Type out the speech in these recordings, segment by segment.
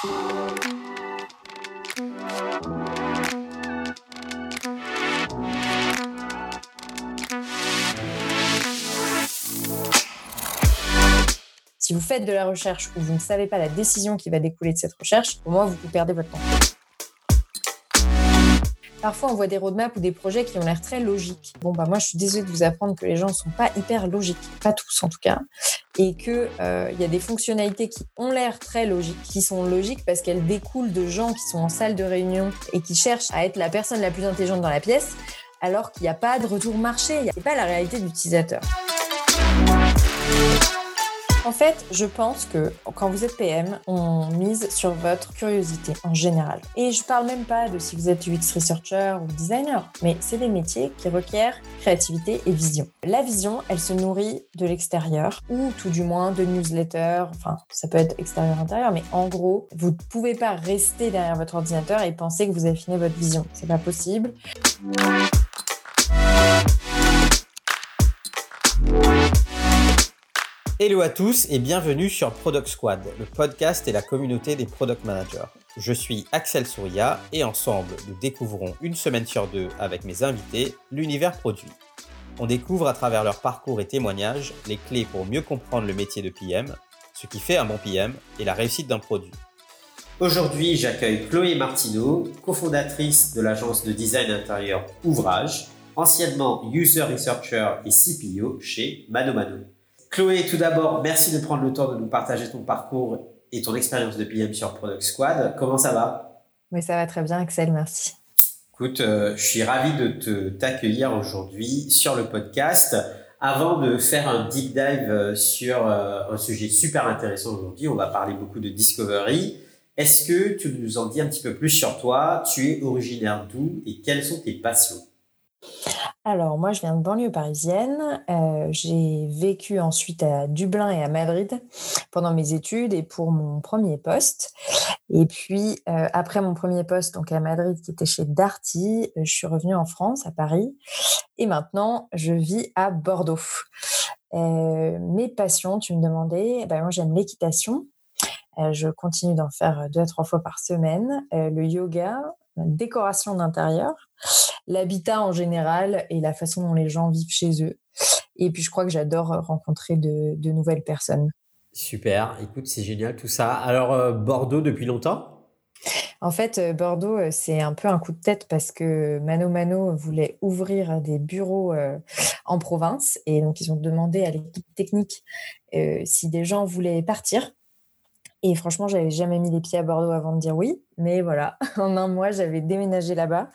Si vous faites de la recherche ou vous ne savez pas la décision qui va découler de cette recherche, au moins vous, perdez votre temps. Parfois, on voit des roadmaps ou des projets qui ont l'air très logiques. Bon, bah moi, je suis désolée de vous apprendre que les gens ne sont pas hyper logiques, pas tous en tout cas, et qu'il euh, y a des fonctionnalités qui ont l'air très logiques, qui sont logiques parce qu'elles découlent de gens qui sont en salle de réunion et qui cherchent à être la personne la plus intelligente dans la pièce, alors qu'il n'y a pas de retour marché, il n'y a pas la réalité de l'utilisateur. En fait, je pense que quand vous êtes PM, on mise sur votre curiosité en général. Et je parle même pas de si vous êtes UX researcher ou designer, mais c'est des métiers qui requièrent créativité et vision. La vision, elle se nourrit de l'extérieur ou tout du moins de newsletters. Enfin, ça peut être extérieur-intérieur, mais en gros, vous ne pouvez pas rester derrière votre ordinateur et penser que vous affinez votre vision. C'est pas possible. Hello à tous et bienvenue sur Product Squad, le podcast et la communauté des product managers. Je suis Axel Souria et ensemble, nous découvrons une semaine sur deux avec mes invités l'univers produit. On découvre à travers leur parcours et témoignages les clés pour mieux comprendre le métier de PM, ce qui fait un bon PM et la réussite d'un produit. Aujourd'hui, j'accueille Chloé Martineau, cofondatrice de l'agence de design intérieur Ouvrage, anciennement user researcher et CPO chez Mano Mano. Chloé, tout d'abord, merci de prendre le temps de nous partager ton parcours et ton expérience de PM sur Product Squad. Comment ça va? Oui, ça va très bien, Axel, merci. Écoute, euh, je suis ravi de te t'accueillir aujourd'hui sur le podcast. Avant de faire un deep dive euh, sur euh, un sujet super intéressant aujourd'hui, on va parler beaucoup de discovery. Est-ce que tu nous en dis un petit peu plus sur toi? Tu es originaire d'où et quelles sont tes passions? Alors, moi, je viens de banlieue parisienne. Euh, j'ai vécu ensuite à Dublin et à Madrid pendant mes études et pour mon premier poste. Et puis, euh, après mon premier poste, donc à Madrid, qui était chez Darty, euh, je suis revenue en France, à Paris. Et maintenant, je vis à Bordeaux. mes passions, tu me demandais, eh ben, moi, j'aime l'équitation. je continue d'en faire deux à trois fois par semaine. le yoga, décoration d'intérieur l'habitat en général et la façon dont les gens vivent chez eux. Et puis je crois que j'adore euh, rencontrer de, nouvelles personnes. Super, écoute, c'est génial tout ça. Alors euh, Bordeaux depuis longtemps? En fait, euh, Bordeaux, c'est un peu un coup de tête parce que Mano Mano voulait ouvrir des bureaux en province et donc ils ont demandé à l'équipe technique si des gens voulaient partir. Et franchement, j'avais jamais mis les pieds à Bordeaux avant de dire oui. Mais voilà, en un mois, j'avais déménagé là-bas.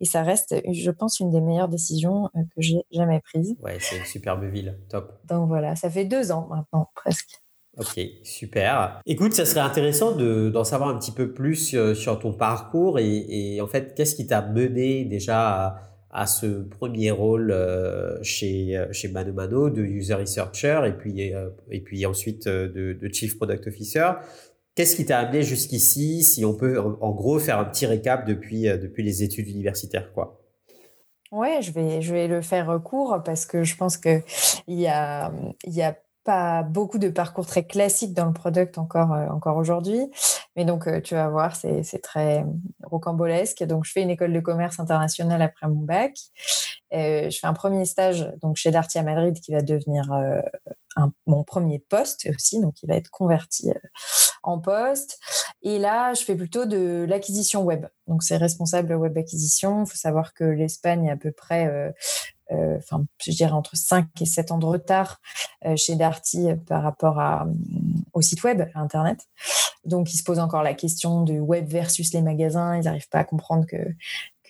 Et ça reste, je pense, une des meilleures décisions euh, que j'ai jamais prises. Ouais, c'est une superbe ville. Top. Donc voilà, ça fait deux ans maintenant, presque. Ok, super. Écoute, ça serait intéressant d'en savoir un petit peu plus euh, sur ton parcours et, et en fait, qu'est-ce qui t'a mené déjà à, à, ce premier rôle euh, chez, chez Mano Mano de user researcher et puis, et puis ensuite de, de chief product officer. Qu'est-ce qui t'a amené jusqu'ici, si on peut en gros faire un petit récap depuis, euh, depuis les études universitaires quoi? Ouais, je vais, je vais le faire court parce que je pense qu'il y a, y a pas beaucoup de parcours très classiques dans le product encore, euh, encore aujourd'hui. Mais donc, euh, tu vas voir, c'est très rocambolesque. Donc, je fais une école de commerce internationale après mon bac. je fais un premier stage donc chez Darty à Madrid qui va devenir mon premier poste aussi, donc il va être converti en poste. Et là, je fais plutôt de l'acquisition web. Donc, c'est responsable web acquisition. Il faut savoir que l'Espagne à peu près, euh, euh, enfin, je dirais entre 5 et 7 ans de retard euh, chez Darty par rapport à, au site web, à Internet. Donc, ils se posent encore la question du web versus les magasins. Ils n'arrivent pas à comprendre que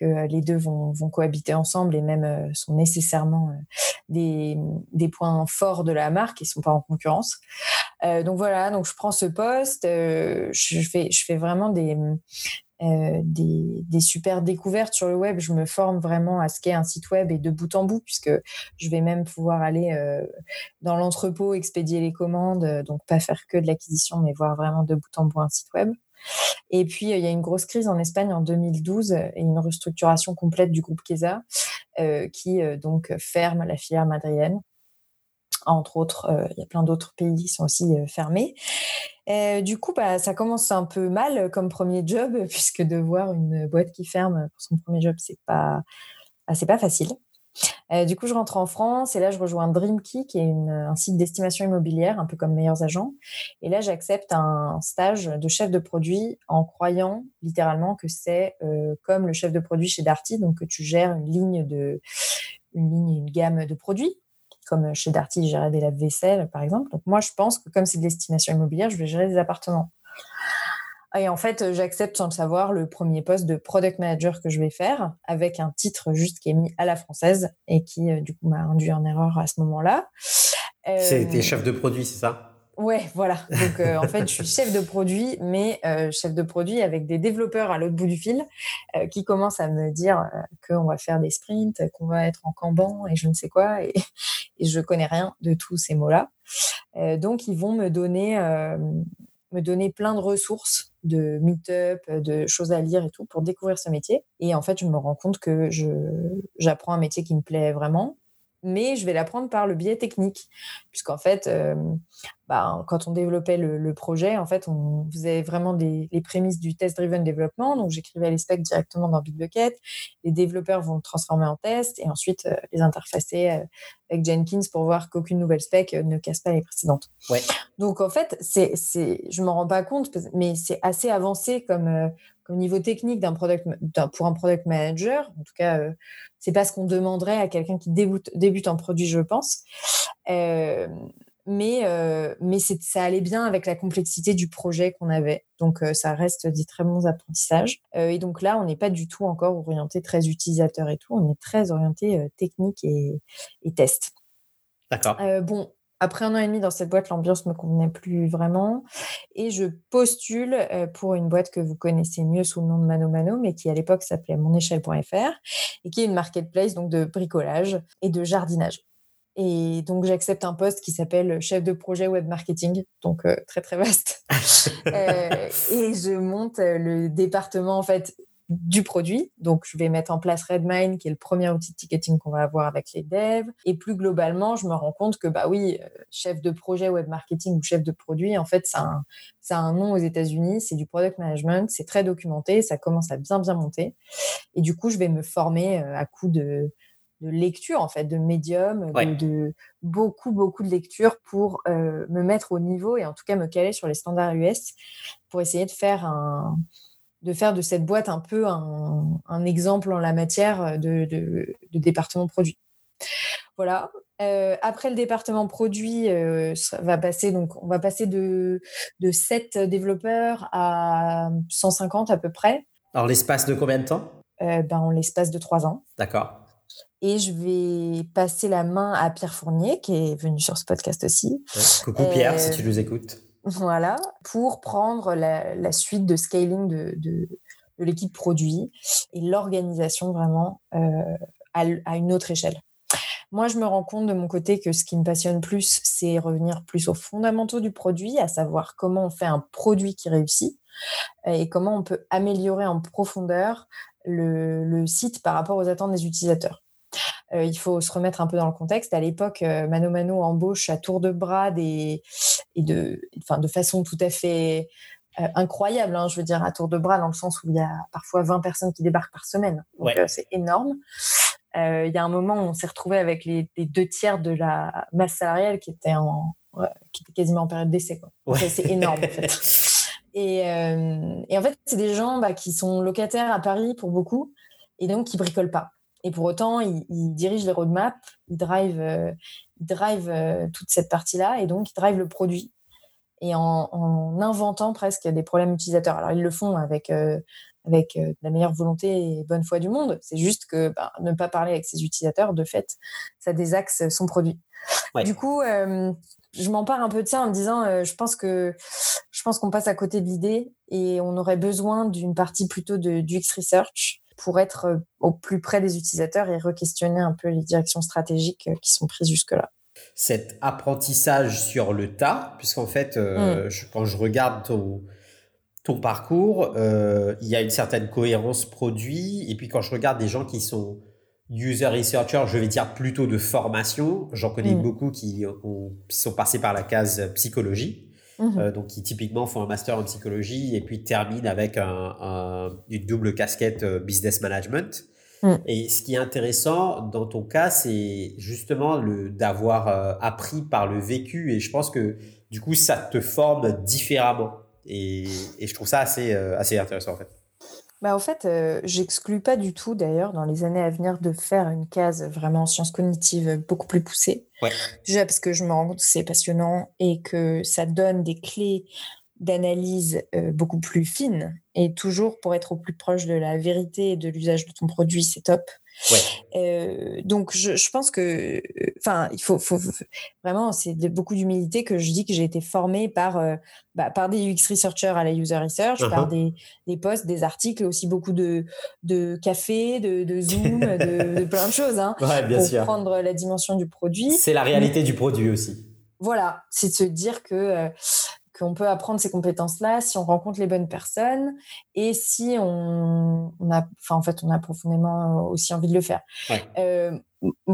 euh, les deux vont, cohabiter ensemble et même euh, sont nécessairement euh, des, points forts de la marque et ne sont pas en concurrence. donc voilà, donc je prends ce poste, je fais vraiment des, des, super découvertes sur le web. Je me forme vraiment à ce qu'est un site web et de bout en bout, puisque je vais même pouvoir aller dans l'entrepôt, expédier les commandes, donc pas faire que de l'acquisition, mais voir vraiment de bout en bout un site web. Et puis, il y a une grosse crise en Espagne en 2012 et une restructuration complète du groupe Kesa euh, qui euh, donc ferme la filière madrienne entre autres, il y a plein d'autres pays qui sont aussi fermés. du coup, bah, ça commence un peu mal comme premier job, puisque de voir une boîte qui ferme pour son premier job, c'est pas, bah, pas facile. Euh, du coup, je rentre en France et là, je rejoins Dreamkey, qui est un site d'estimation immobilière, un peu comme Meilleurs Agents. Et là, j'accepte un stage de chef de produit en croyant littéralement que c'est euh, comme le chef de produit chez Darty, donc que tu gères une ligne de, une ligne, une gamme de produits. Comme chez Darty, je gérais des lave-vaisselle, par exemple. Donc moi, je pense que comme c'est de l'estimation immobilière, je vais gérer des appartements. Et en fait, j'accepte sans le savoir le premier poste de product manager que je vais faire avec un titre juste qui est mis à la française et qui, euh, du coup, m'a induit en erreur à ce moment-là. Euh... C'était chef de produit, c'est ça? Ouais, voilà. Donc, euh, en fait, je suis chef de produit, mais euh, chef de produit avec des développeurs à l'autre bout du fil qui commencent à me dire qu'on va faire des sprints, qu'on va être en Kanban et je ne sais quoi. Et, et je connais rien de tous ces mots-là. donc, ils vont me donner me donner plein de ressources de meet-up, de choses à lire et tout pour découvrir ce métier. Et en fait, je me rends compte que j'apprends un métier qui me plaît vraiment, mais je vais l'apprendre par le biais technique, puisqu'en fait, euh, bah, quand on développait le, projet, en fait, on faisait vraiment des, les prémices du test-driven développement. Donc, j'écrivais les specs directement dans Bitbucket. Les développeurs vont le transformer en test et ensuite euh, les interfacer euh, avec Jenkins pour voir qu'aucune nouvelle spec ne casse pas les précédentes. Ouais. Donc, en fait, c'est, c'est, je me rends pas compte, mais c'est assez avancé comme, comme niveau technique d'un product, pour un product manager. En tout cas, c'est pas ce qu'on demanderait à quelqu'un qui débute, débute en produit, je pense. Euh, mais euh, mais ça allait bien avec la complexité du projet qu'on avait. Donc, euh, ça reste des très bons apprentissages. et donc là, on n'est pas du tout encore orienté très utilisateur et tout. On est très orienté technique et, et test. D'accord. bon, après un an et demi dans cette boîte, l'ambiance me convenait plus vraiment. Et je postule euh, pour une boîte que vous connaissez mieux sous le nom de Mano Mano, mais qui à l'époque s'appelait monéchelle.fr et qui est une marketplace donc de bricolage et de jardinage. Et donc, j'accepte un poste qui s'appelle chef de projet web marketing, donc euh, très très vaste. euh, et je monte le département en fait du produit. Donc, je vais mettre en place Redmine, qui est le premier outil de ticketing qu'on va avoir avec les devs. Et plus globalement, je me rends compte que, bah oui, euh, chef de projet web marketing ou chef de produit, en fait, ça a un, ça a un nom aux États-Unis, c'est du product management, c'est très documenté, ça commence à bien, bien monter. Et du coup, je vais me former euh, à coup de, de lecture, en fait, de médium, de, beaucoup, beaucoup de lecture pour euh, me mettre au niveau et en tout cas me caler sur les standards US pour essayer de faire un de faire de cette boîte un peu un, exemple en la matière de, département produit. Voilà. Euh, après le département produit, euh, va passer donc on va passer de, de 7 développeurs à 150 à peu près. Alors l'espace de combien de temps? Euh, ben, En l'espace de 3 ans. D'accord. Et je vais passer la main à Pierre Fournier, qui est venu sur ce podcast aussi. coucou Pierre, si tu nous écoutes. Voilà, pour prendre la, suite de scaling de, l'équipe produit et l'organisation vraiment euh, à, une autre échelle. Moi, je me rends compte de mon côté que ce qui me passionne plus, c'est revenir plus aux fondamentaux du produit, à savoir comment on fait un produit qui réussit et comment on peut améliorer en profondeur le site par rapport aux attentes des utilisateurs. Euh, il faut se remettre un peu dans le contexte. À l'époque, euh, Mano Mano embauche à tour de bras des, et de, enfin, de façon tout à fait euh, incroyable, hein, je veux dire, à tour de bras, dans le sens où il y a parfois 20 personnes qui débarquent par semaine. Donc, c'est énorme. Il y a un moment où on s'est retrouvé avec les, deux tiers de la masse salariale qui était, en, qui était quasiment en période d'essai. C'est énorme, en fait. Et, et, en fait, c'est des gens bah, qui sont locataires à Paris pour beaucoup et donc qui bricolent pas. Et pour autant, il, dirige les roadmaps, il drive, euh, drive euh, toute cette partie-là et donc il drive le produit. Et en, inventant presque des problèmes utilisateurs. Alors, ils le font avec, euh, avec la meilleure volonté et bonne foi du monde. C'est juste que bah, ne pas parler avec ses utilisateurs, de fait, ça désaxe son produit. Du coup, je m'empare un peu de ça en me disant, je pense que je pense qu'on passe à côté de l'idée et on aurait besoin d'une partie plutôt de, du X Research pour être euh, au plus près des utilisateurs et re-questionner un peu les directions stratégiques euh, qui sont prises jusque-là. Cet apprentissage sur le tas, puisqu'en fait, euh, mm. quand je regarde ton, ton parcours, il y a une certaine cohérence produit. Et puis quand je regarde des gens qui sont user researcher, je vais dire plutôt de formation. J'en connais Mm. beaucoup qui, ont- qui sont passés par la case psychologie, Mhm. euh, donc qui typiquement font un master en psychologie et puis terminent avec un, un- une double casquette euh, business management. Mm. Et ce qui est intéressant dans ton cas, c'est justement le d'avoir euh, appris par le vécu et je pense que du coup ça te forme différemment et, et je trouve ça assez euh, assez intéressant en fait. Bah, en fait, euh, j'exclus pas du tout d'ailleurs dans les années à venir de faire une case vraiment en sciences cognitives beaucoup plus poussée. Ouais. Déjà parce que je me rends compte que c'est passionnant et que ça donne des clés d'analyse euh, beaucoup plus fines et toujours pour être au plus proche de la vérité et de l'usage de ton produit, c'est top. Ouais. Euh, donc je, je pense que, enfin, il faut, faut vraiment, c'est de beaucoup d'humilité que je dis que j'ai été formée par, euh, bah, par des UX researchers à la user research, Uh-huh. par des, des posts, des articles, aussi beaucoup de, de café, de, de Zoom, de, de plein de choses, hein, Ouais, bien pour sûr. prendre la dimension du produit. C'est la réalité du produit aussi. Voilà, c'est de se dire que euh, qu'on peut apprendre ces compétences-là si on rencontre les bonnes personnes et si on, on a, enfin en fait, on a profondément aussi envie de le faire. Ouais. Euh,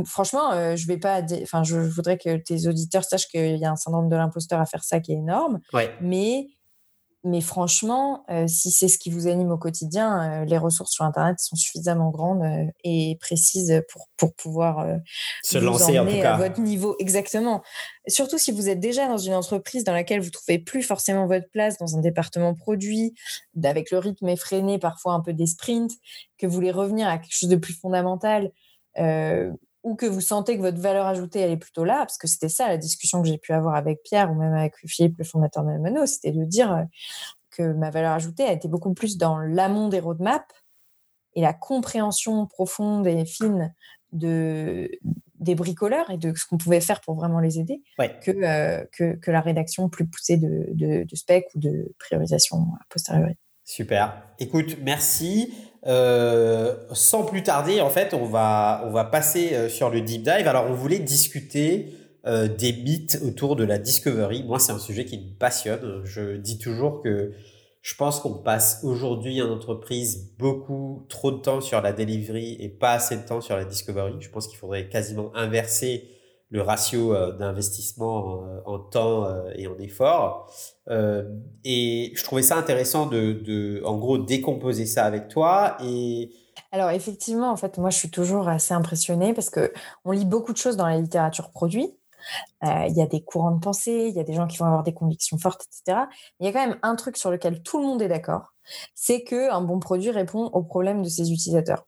franchement, euh, je vais pas, enfin, je voudrais que tes auditeurs sachent qu'il y a un syndrome de l'imposteur à faire ça qui est énorme, Ouais. mais mais franchement, euh, si c'est ce qui vous anime au quotidien, euh, les ressources sur Internet sont suffisamment grandes euh, et précises pour, pour pouvoir Se vous lancer en emmener tout cas. à votre niveau. Exactement. Surtout si vous êtes déjà dans une entreprise dans laquelle vous trouvez plus forcément votre place dans un département produit, avec le rythme effréné, parfois un peu des sprints, que vous voulez revenir à quelque chose de plus fondamental, ou que vous sentez que votre valeur ajoutée, elle est plutôt là, parce que c'était ça la discussion que j'ai pu avoir avec Pierre ou même avec Philippe, le fondateur de Mano, c'était de dire euh, que ma valeur ajoutée a été beaucoup plus dans l'amont des roadmaps et la compréhension profonde et fine de, des bricoleurs et de ce qu'on pouvait faire pour vraiment les aider Ouais. que, euh, que, que la rédaction plus poussée de, de, de spec ou de priorisation a posteriori. Super. Écoute, merci. Euh, sans plus tarder, en fait, on va, on va passer euh, sur le deep dive. Alors, on voulait discuter euh, des mythes autour de la discovery. Moi, c'est un sujet qui me passionne. Je dis toujours que je pense qu'on passe aujourd'hui en entreprise beaucoup trop de temps sur la delivery et pas assez de temps sur la discovery. Je pense qu'il faudrait quasiment inverser le ratio euh, d'investissement euh, en temps euh, et en effort. Et je trouvais ça intéressant de, de, en gros, décomposer ça avec toi. Et Alors effectivement, en fait, moi, je suis toujours assez impressionnée parce que on lit beaucoup de choses dans la littérature produit. Il y a des courants de pensée, il y a des gens qui vont avoir des convictions fortes, etc. Il y a quand même un truc sur lequel tout le monde est d'accord, c'est que un bon produit répond aux problèmes de ses utilisateurs.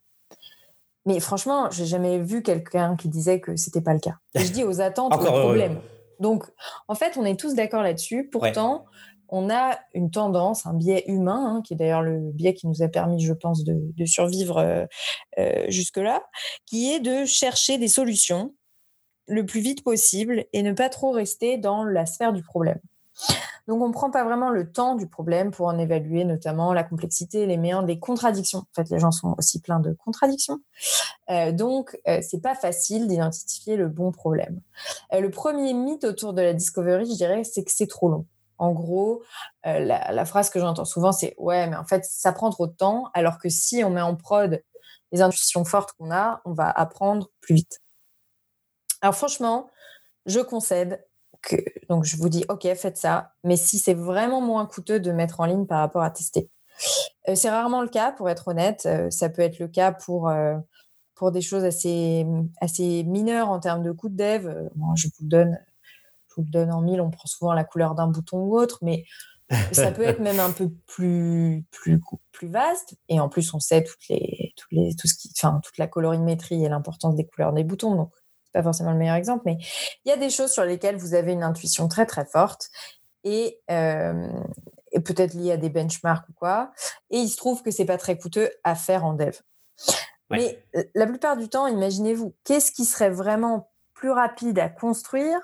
Mais franchement, j'ai jamais vu quelqu'un qui disait que c'était pas le cas. Et je dis aux attentes, aux problèmes. Donc, en fait, on est tous d'accord là-dessus. Pourtant, on a une tendance, un biais humain, hein, qui est d'ailleurs le biais qui nous a permis, je pense, de, de survivre euh, euh, jusque-là, qui est de chercher des solutions le plus vite possible et ne pas trop rester dans la sphère du problème. Donc, on ne prend pas vraiment le temps du problème pour en évaluer notamment la complexité, les méandres, les contradictions. En fait, les gens sont aussi pleins de contradictions. Euh, donc, euh, c'est pas facile d'identifier le bon problème. Euh, le premier mythe autour de la discovery, je dirais, c'est que c'est trop long. En gros, euh, la, la, phrase que j'entends souvent, c'est ouais, mais en fait, ça prend trop de temps, alors que si on met en prod les intuitions fortes qu'on a, on va apprendre plus vite. Alors franchement, je concède donc je vous dis ok, faites ça, mais si c'est vraiment moins coûteux de mettre en ligne par rapport à tester, euh, c'est rarement le cas pour être honnête. Euh, ça peut être le cas pour euh, pour des choses assez assez mineures en termes de coût de dev. Moi, je vous le donne, je vous donne en mille. On prend souvent la couleur d'un bouton ou autre, mais ça peut être même un peu plus plus plus vaste. Et en plus, on sait toutes les toutes les tout ce qui, enfin toute la colorimétrie et l'importance des couleurs des boutons. Donc pas forcément le meilleur exemple, mais il y a des choses sur lesquelles vous avez une intuition très très forte et, euh, et peut-être liée à des benchmarks ou quoi. Et il se trouve que c'est pas très coûteux à faire en dev. Ouais. Mais la plupart du temps, imaginez-vous, qu'est-ce qui serait vraiment plus rapide à construire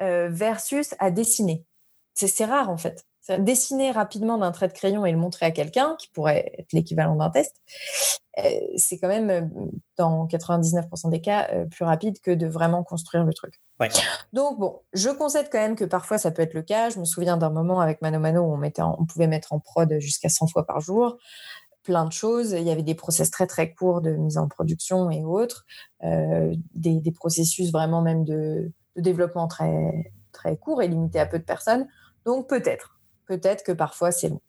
euh, versus à dessiner? C'est rare en fait. Dessiner rapidement d'un trait de crayon et le montrer à quelqu'un, qui pourrait être l'équivalent d'un test, euh, c'est quand même, dans 99% des cas, euh, plus rapide que de vraiment construire le truc. Ouais. Donc, bon, je concède quand même que parfois ça peut être le cas. Je me souviens d'un moment avec Mano Mano où on, mettait en, on pouvait mettre en prod jusqu'à 100 fois par jour. plein de choses. Il y avait des process très très courts de mise en production et autres, euh, des, des, processus vraiment même de, de, développement très très courts et limités à peu de personnes. Donc peut-être, peut-être que parfois c'est long.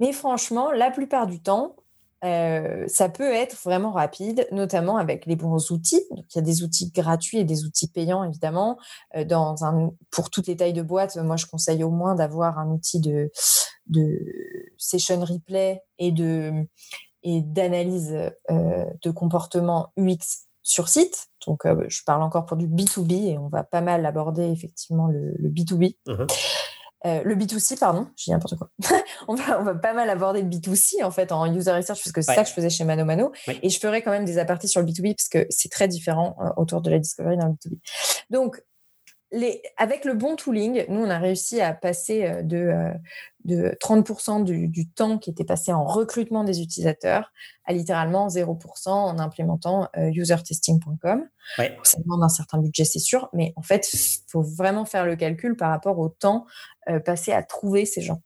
Mais franchement, la plupart du temps, euh, ça peut être vraiment rapide, notamment avec les bons outils. Il y a des outils gratuits et des outils payants, évidemment. Euh, dans un, pour toutes les tailles de boîtes, moi, je conseille au moins d'avoir un outil de, session replay et de et d'analyse euh, de comportement UX sur site. Donc, je parle encore pour du B2B et on va pas mal aborder effectivement le B2B. Euh, le B2C, pardon, je dis n'importe quoi. on, va, on va pas mal aborder le B2C en fait en user research parce que c'est ça que je faisais chez Mano Mano. Et je ferai quand même des apartés sur le B2B parce que c'est très différent euh, autour de la discovery dans le B2B. Donc, avec le bon tooling, nous, on a réussi à passer euh, de, euh, de 30% du, temps qui était passé en recrutement des utilisateurs à littéralement 0% en implémentant euh, usertesting.com. Ça demande un certain budget, c'est sûr, mais en fait, il faut vraiment faire le calcul par rapport au temps passé à trouver ces gens.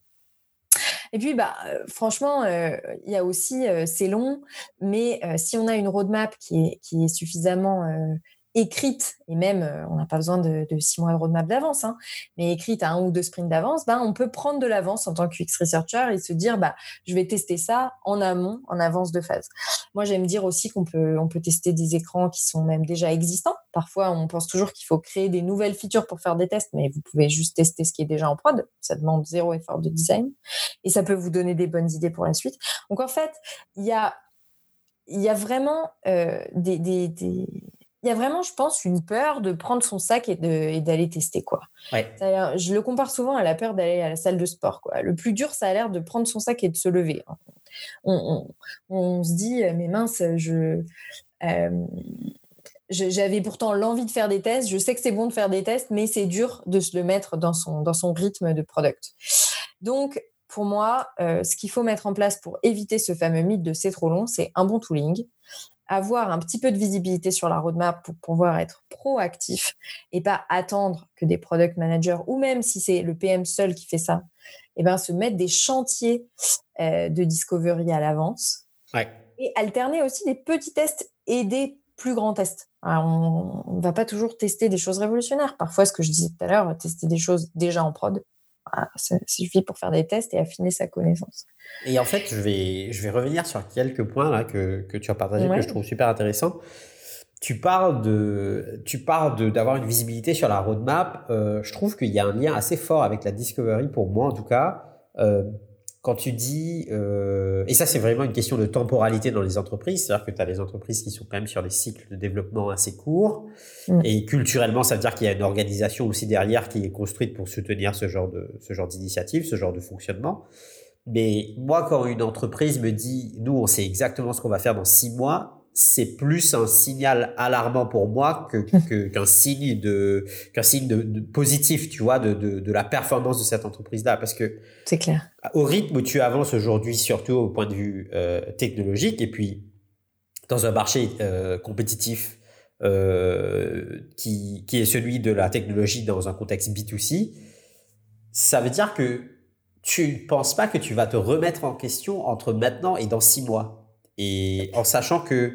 Et puis, bah, franchement, il y a aussi, c'est long, mais si on a une roadmap qui est, qui est suffisamment écrite, et même euh, on n'a pas besoin de, six mois de roadmap d'avance, hein, mais écrite à un ou deux sprints d'avance, ben, on peut prendre de l'avance en tant que UX researcher et se dire bah, je vais tester ça en amont, en avance de phase. Moi, j'aime dire aussi qu'on peut, on peut tester des écrans qui sont même déjà existants. Parfois, on pense toujours qu'il faut créer des nouvelles features pour faire des tests, mais vous pouvez juste tester ce qui est déjà en prod. Ça demande zéro effort de design et ça peut vous donner des bonnes idées pour la suite. Donc, en fait, il y a, y a vraiment euh, des il y a vraiment, je pense, une peur de prendre son sac et, d'aller tester. quoi. Je le compare souvent à la peur d'aller à la salle de sport. Quoi. Le plus dur, ça a l'air de prendre son sac et de se lever. Hein. On, se dit, mais mince, je... Euh, j'avais pourtant l'envie de faire des tests. Je sais que c'est bon de faire des tests, mais c'est dur de se le mettre dans son, dans son rythme de product. Donc, pour moi, euh, ce qu'il faut mettre en place pour éviter ce fameux mythe de c'est trop long, c'est un bon tooling, avoir un petit peu de visibilité sur la roadmap pour pouvoir être proactif et pas attendre que des product managers ou même si c'est le PM seul qui fait ça, et eh ben se mettre des chantiers euh, de discovery à l'avance et alterner aussi des petits tests et des plus grands tests. on ne va pas toujours tester des choses révolutionnaires. Parfois, ce que je disais tout à l'heure, tester des choses déjà en prod ça suffit pour faire des tests et affiner sa connaissance. Et en fait, je vais, je vais revenir sur quelques points là, que, que tu as partagés, que je trouve super intéressants. Tu parles de, tu parles d'avoir une visibilité sur la roadmap. Euh, je trouve qu'il y a un lien assez fort avec la discovery pour moi en tout cas. Euh, quand tu dis, euh, et ça c'est vraiment une question de temporalité dans les entreprises, c'est-à-dire que tu as des entreprises qui sont quand même sur des cycles de développement assez courts, mm. et culturellement ça veut dire qu'il y a une organisation aussi derrière qui est construite pour soutenir ce genre de ce genre d'initiative, ce genre de fonctionnement. Mais moi, quand une entreprise me dit, nous, on sait exactement ce qu'on va faire dans six mois, c'est plus un signal alarmant pour moi que qu'un signe de qu'un signe de, positif tu vois de, de, de, la performance de cette entreprise là parce que c'est clair. au rythme où tu avances aujourd'hui surtout au point de vue euh, technologique et puis dans un marché euh, compétitif euh, qui qui est celui de la technologie dans un contexte B2C ça veut dire que tu ne penses pas que tu vas te remettre en question entre maintenant et dans six mois et en sachant que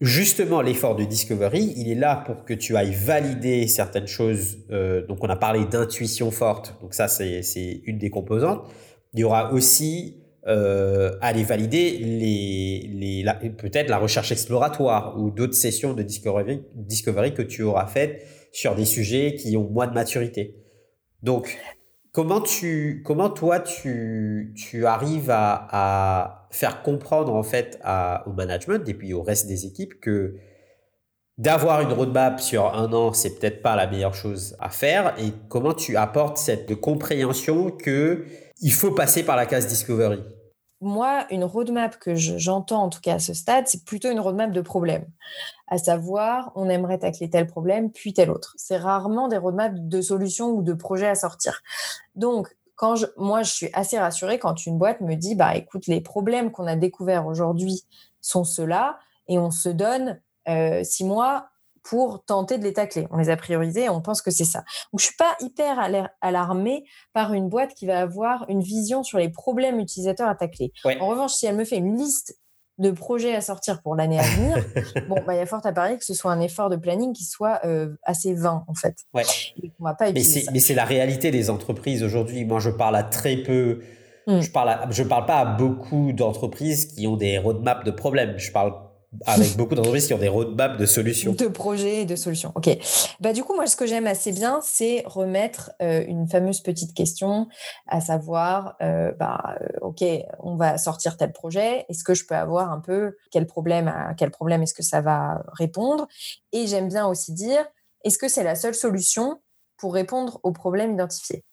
justement l'effort de discovery, il est là pour que tu ailles valider certaines choses. Euh, donc on a parlé d'intuition forte, donc ça c'est une des composantes. Il y aura aussi euh, aller valider les, les peut-être la recherche exploratoire ou d'autres sessions de discovery, discovery que tu auras faites sur des sujets qui ont moins de maturité. Donc Comment tu, comment toi tu, tu arrives à, à faire comprendre en fait à, au management et puis au reste des équipes que d'avoir une roadmap sur un an, c'est peut-être pas la meilleure chose à faire? Et comment tu apportes cette compréhension que il faut passer par la case discovery? Moi, une roadmap que j'entends en tout cas à ce stade, c'est plutôt une roadmap de problèmes. À savoir, on aimerait tacler tel problème, puis tel autre. C'est rarement des roadmaps de solutions ou de projets à sortir. Donc, quand je, moi, je suis assez rassurée quand une boîte me dit, bah, écoute, les problèmes qu'on a découverts aujourd'hui sont ceux-là, et on se donne euh, six mois pour tenter de les tacler. On les a priorisés et on pense que c'est ça. Donc, je suis pas hyper alarmée par une boîte qui va avoir une vision sur les problèmes utilisateurs à tacler. En revanche, si elle me fait une liste de projets à sortir pour l'année à venir, bon, bah, il y a fort à parier que ce soit un effort de planning qui soit euh, assez vain, en fait. Ouais. On va pas mais c'est la réalité des entreprises aujourd'hui. Moi, je parle à très peu. Hmm. Je parle, je parle pas à beaucoup d'entreprises qui ont des roadmaps de problèmes. Je parle avec beaucoup d'entreprises qui ont des roadmaps de solutions. De projets et de solutions. OK. Bah, du coup, moi, ce que j'aime assez bien, c'est remettre euh, une fameuse petite question, à savoir, euh, bah, euh, OK, on va sortir tel projet. Est-ce que je peux avoir un peu quel problème, à quel problème est-ce que ça va répondre? Et j'aime bien aussi dire, est-ce que c'est la seule solution pour répondre aux problèmes identifiés?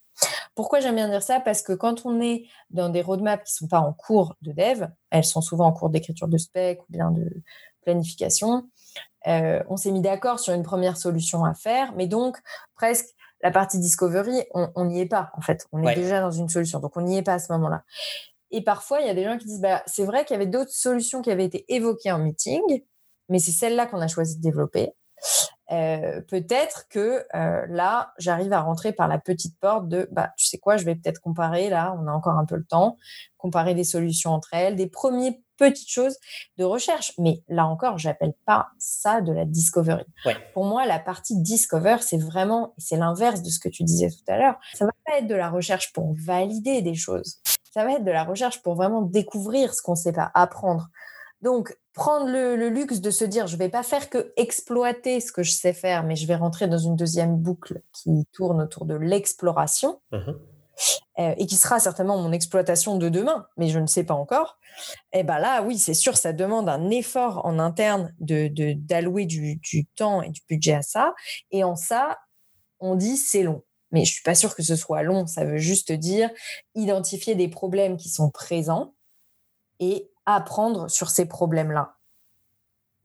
Pourquoi j'aime bien dire ça? Parce que quand on est dans des roadmaps qui ne sont pas en cours de dev, elles sont souvent en cours d'écriture de spec ou bien de planification, euh, on s'est mis d'accord sur une première solution à faire, mais donc presque la partie discovery, on n'y est pas en fait. On est déjà dans une solution, donc on n'y est pas à ce moment-là. Et parfois, il y a des gens qui disent bah, c'est vrai qu'il y avait d'autres solutions qui avaient été évoquées en meeting, mais c'est celle-là qu'on a choisi de développer. Euh, peut-être que euh, là, j'arrive à rentrer par la petite porte de, bah, tu sais quoi, je vais peut-être comparer, là, on a encore un peu le temps, comparer des solutions entre elles, des premières petites choses de recherche. Mais là encore, j'appelle pas ça de la discovery. Pour moi, la partie discover, c'est vraiment, c'est l'inverse de ce que tu disais tout à l'heure. Ça va pas être de la recherche pour valider des choses. Ça va être de la recherche pour vraiment découvrir ce qu'on ne sait pas, apprendre. Donc, prendre le, luxe de se dire, je vais pas faire que exploiter ce que je sais faire, mais je vais rentrer dans une deuxième boucle qui tourne autour de l'exploration. Mmh euh, et qui sera certainement mon exploitation de demain, mais je ne sais pas encore. Et eh ben là, oui, c'est sûr, ça demande un effort en interne de d'allouer du, du, temps et du budget à ça. Et en ça, on dit c'est long. Mais je suis pas sûre que ce soit long. Ça veut juste dire identifier des problèmes qui sont présents et apprendre sur ces problèmes-là.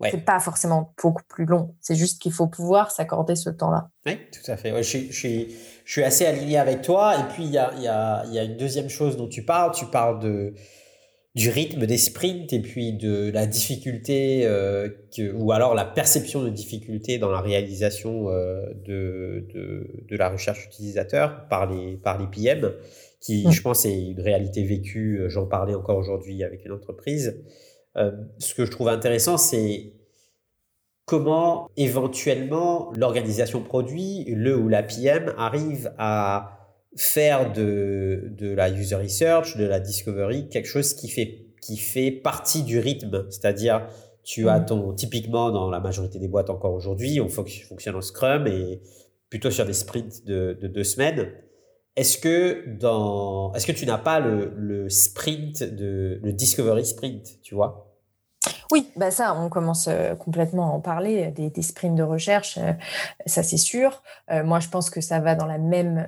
Ouais. C'est pas forcément beaucoup plus long. C'est juste qu'il faut pouvoir s'accorder ce temps-là. Oui, tout à fait. je, suis, je, suis, assez aligné avec toi. Et puis, il y a, y, a, y a, une deuxième chose dont tu parles. Tu parles de, du rythme des sprints et puis de la difficulté euh, que, ou alors la perception de difficulté dans la réalisation euh, de, de, de, la recherche utilisateur par les, par les PM qui, mmh. je pense, est une réalité vécue. Euh, j'en parlais encore aujourd'hui avec une entreprise. Euh, ce que je trouve intéressant, c'est comment éventuellement l'organisation produit, le ou la PM, arrive à faire de, de la user research, de la discovery, quelque chose qui fait, qui fait partie du rythme. C'est-à-dire, tu as mmh. ton, typiquement dans la majorité des boîtes encore aujourd'hui, on fonctionne en Scrum et plutôt sur des sprints de, de deux semaines. Est-ce que, dans... Est que tu n'as pas le, le, sprint, de, le discovery sprint, tu vois? Oui, bah ça, on commence euh, complètement à en parler, des, des sprints de recherche, euh, ça c'est sûr. Euh, moi, je pense que ça va dans la même,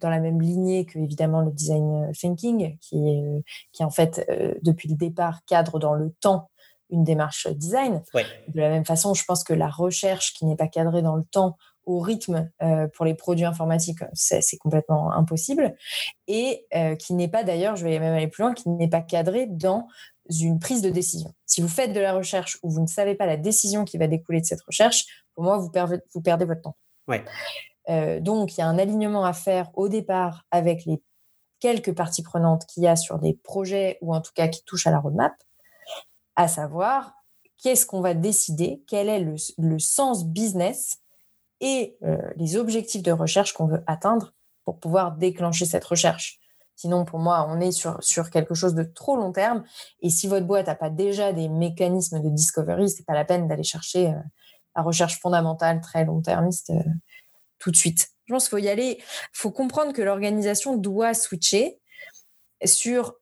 dans la même lignée que évidemment le design thinking, qui est, qui en fait, depuis le départ, cadre dans le temps une démarche design. De la même façon, je pense que la recherche qui n'est pas cadrée dans le temps au rythme euh, pour les produits informatiques, c'est complètement impossible. Et euh, qui n'est pas d'ailleurs, je vais même aller plus loin, qui n'est pas cadré dans une prise de décision. Si vous faites de la recherche ou vous ne savez pas la décision qui va découler de cette recherche, pour moi, vous perdez, vous perdez votre temps. Ouais. Euh, donc, il y a un alignement à faire au départ avec les quelques parties prenantes qu'il y a sur des projets ou en tout cas qui touchent à la roadmap, à savoir qu'est-ce qu'on va décider, quel est le, le sens business et euh, les objectifs de recherche qu'on veut atteindre pour pouvoir déclencher cette recherche. Sinon, pour moi, on est sur, sur quelque chose de trop long terme. Et si votre boîte n'a pas déjà des mécanismes de discovery, c'est pas la peine d'aller chercher euh, la recherche fondamentale très long-termiste euh, tout de suite. Je pense qu'il faut y aller. Il faut comprendre que l'organisation doit switcher sur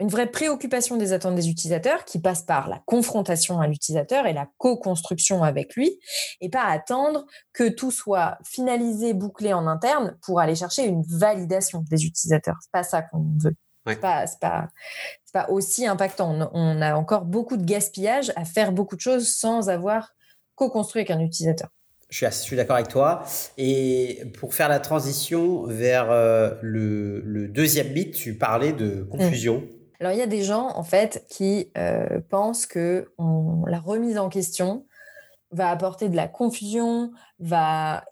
une vraie préoccupation des attentes des utilisateurs qui passe par la confrontation à l'utilisateur et la co-construction avec lui et pas attendre que tout soit finalisé, bouclé en interne pour aller chercher une validation des utilisateurs. C'est pas ça qu'on veut. C'est pas, pas, pas aussi impactant. On a encore beaucoup de gaspillage à faire beaucoup de choses sans avoir co-construit avec un utilisateur. Je suis, suis d'accord avec toi. Et pour faire la transition vers euh, le, le, deuxième mythe, tu parlais de confusion. Alors, il y a des gens, en fait, qui euh, pensent que la remise en question, va apporter de la confusion, va,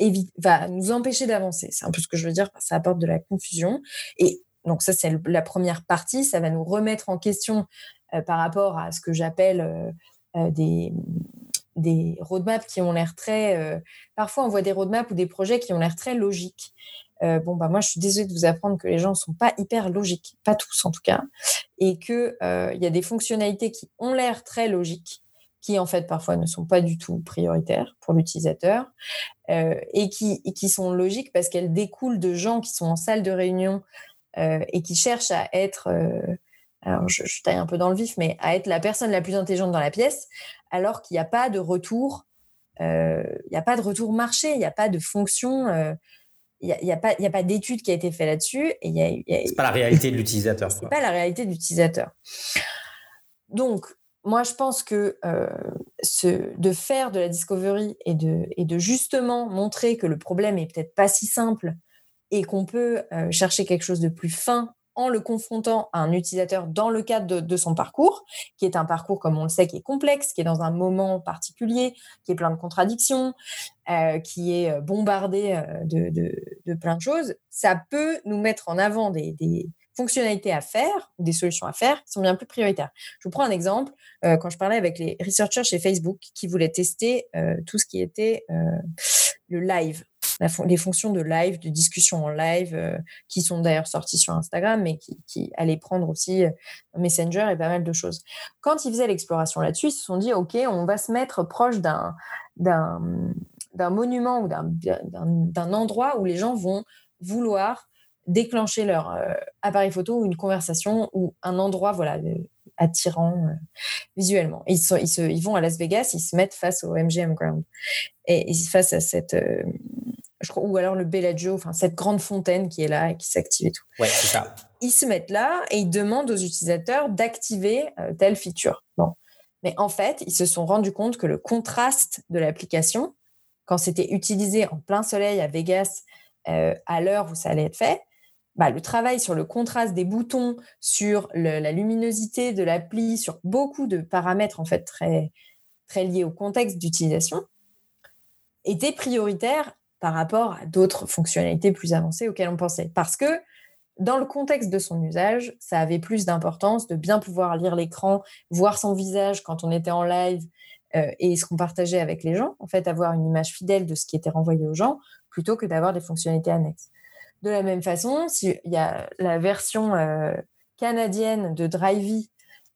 nous empêcher d'avancer. C'est un peu ce que je veux dire, ça apporte de la confusion. Et donc ça, c'est la première partie, ça va nous remettre en question euh, par rapport à ce que j'appelle euh, des roadmaps qui ont l'air très... parfois, on voit des roadmaps ou des projets qui ont l'air très logiques. Bon, bah moi, je suis désolée de vous apprendre que les gens ne sont pas hyper logiques, pas tous en tout cas, et qu'il il y a des fonctionnalités qui ont l'air très logiques, qui en fait parfois ne sont pas du tout prioritaires pour l'utilisateur euh, et, qui, sont logiques parce qu'elles découlent de gens qui sont en salle de réunion euh, et qui cherchent à être, euh, alors je, taille un peu dans le vif, mais à être la personne la plus intelligente dans la pièce, alors qu'il n'y a pas de retour, il n'y a pas de retour marché, il n'y a pas de fonction il n'y a, a, pas, d'étude qui a été faite là-dessus. Ce n'est pas la réalité de l'utilisateur. Ce n'est pas la réalité de l'utilisateur. Donc, moi, je pense que euh, ce, de faire de la discovery et de, et de justement montrer que le problème est peut-être pas si simple et qu'on peut euh, chercher quelque chose de plus fin en le confrontant à un utilisateur dans le cadre de, son parcours, qui est un parcours, comme on le sait, qui est complexe, qui est dans un moment particulier, qui est plein de contradictions, euh, qui est bombardé de, de, plein de choses, ça peut nous mettre en avant des, fonctionnalités à faire des solutions à faire qui sont bien plus prioritaires. Je vous prends un exemple. Euh, quand je parlais avec les researchers chez Facebook qui voulaient tester euh, tout ce qui était euh, le live, les fonctions de live, de discussion en live, qui sont d'ailleurs sorties sur Instagram, mais qui, allaient prendre aussi Messenger et pas mal de choses. Quand ils faisaient l'exploration là-dessus, ils se sont dit, OK, on va se mettre proche d'un d'un monument ou d'un endroit où les gens vont vouloir déclencher leur euh, appareil photo ou une conversation ou un endroit voilà attirant euh, visuellement. ils, se, ils, vont à Las Vegas, ils se mettent face au MGM Ground et face à cette euh, je crois, ou alors le Bellagio, enfin cette grande fontaine qui est là et qui s'active et tout. Ouais, c'est ça. Ils se mettent là et ils demandent aux utilisateurs d'activer telle feature. Bon, mais en fait, ils se sont rendus compte que le contraste de l'application, quand c'était utilisé en plein soleil à Vegas, à l'heure où ça allait être fait, bah, le travail sur le contraste des boutons, sur la luminosité de l'appli, sur beaucoup de paramètres en fait très, très liés au contexte d'utilisation, était prioritaire par rapport à d'autres fonctionnalités plus avancées auxquelles on pensait. Parce que dans le contexte de son usage, ça avait plus d'importance de bien pouvoir lire l'écran, voir son visage quand on était en live euh, et ce qu'on partageait avec les gens, en fait, avoir une image fidèle de ce qui était renvoyé aux gens, plutôt que d'avoir des fonctionnalités annexes. De la même façon, il y a la version euh, canadienne de Drivey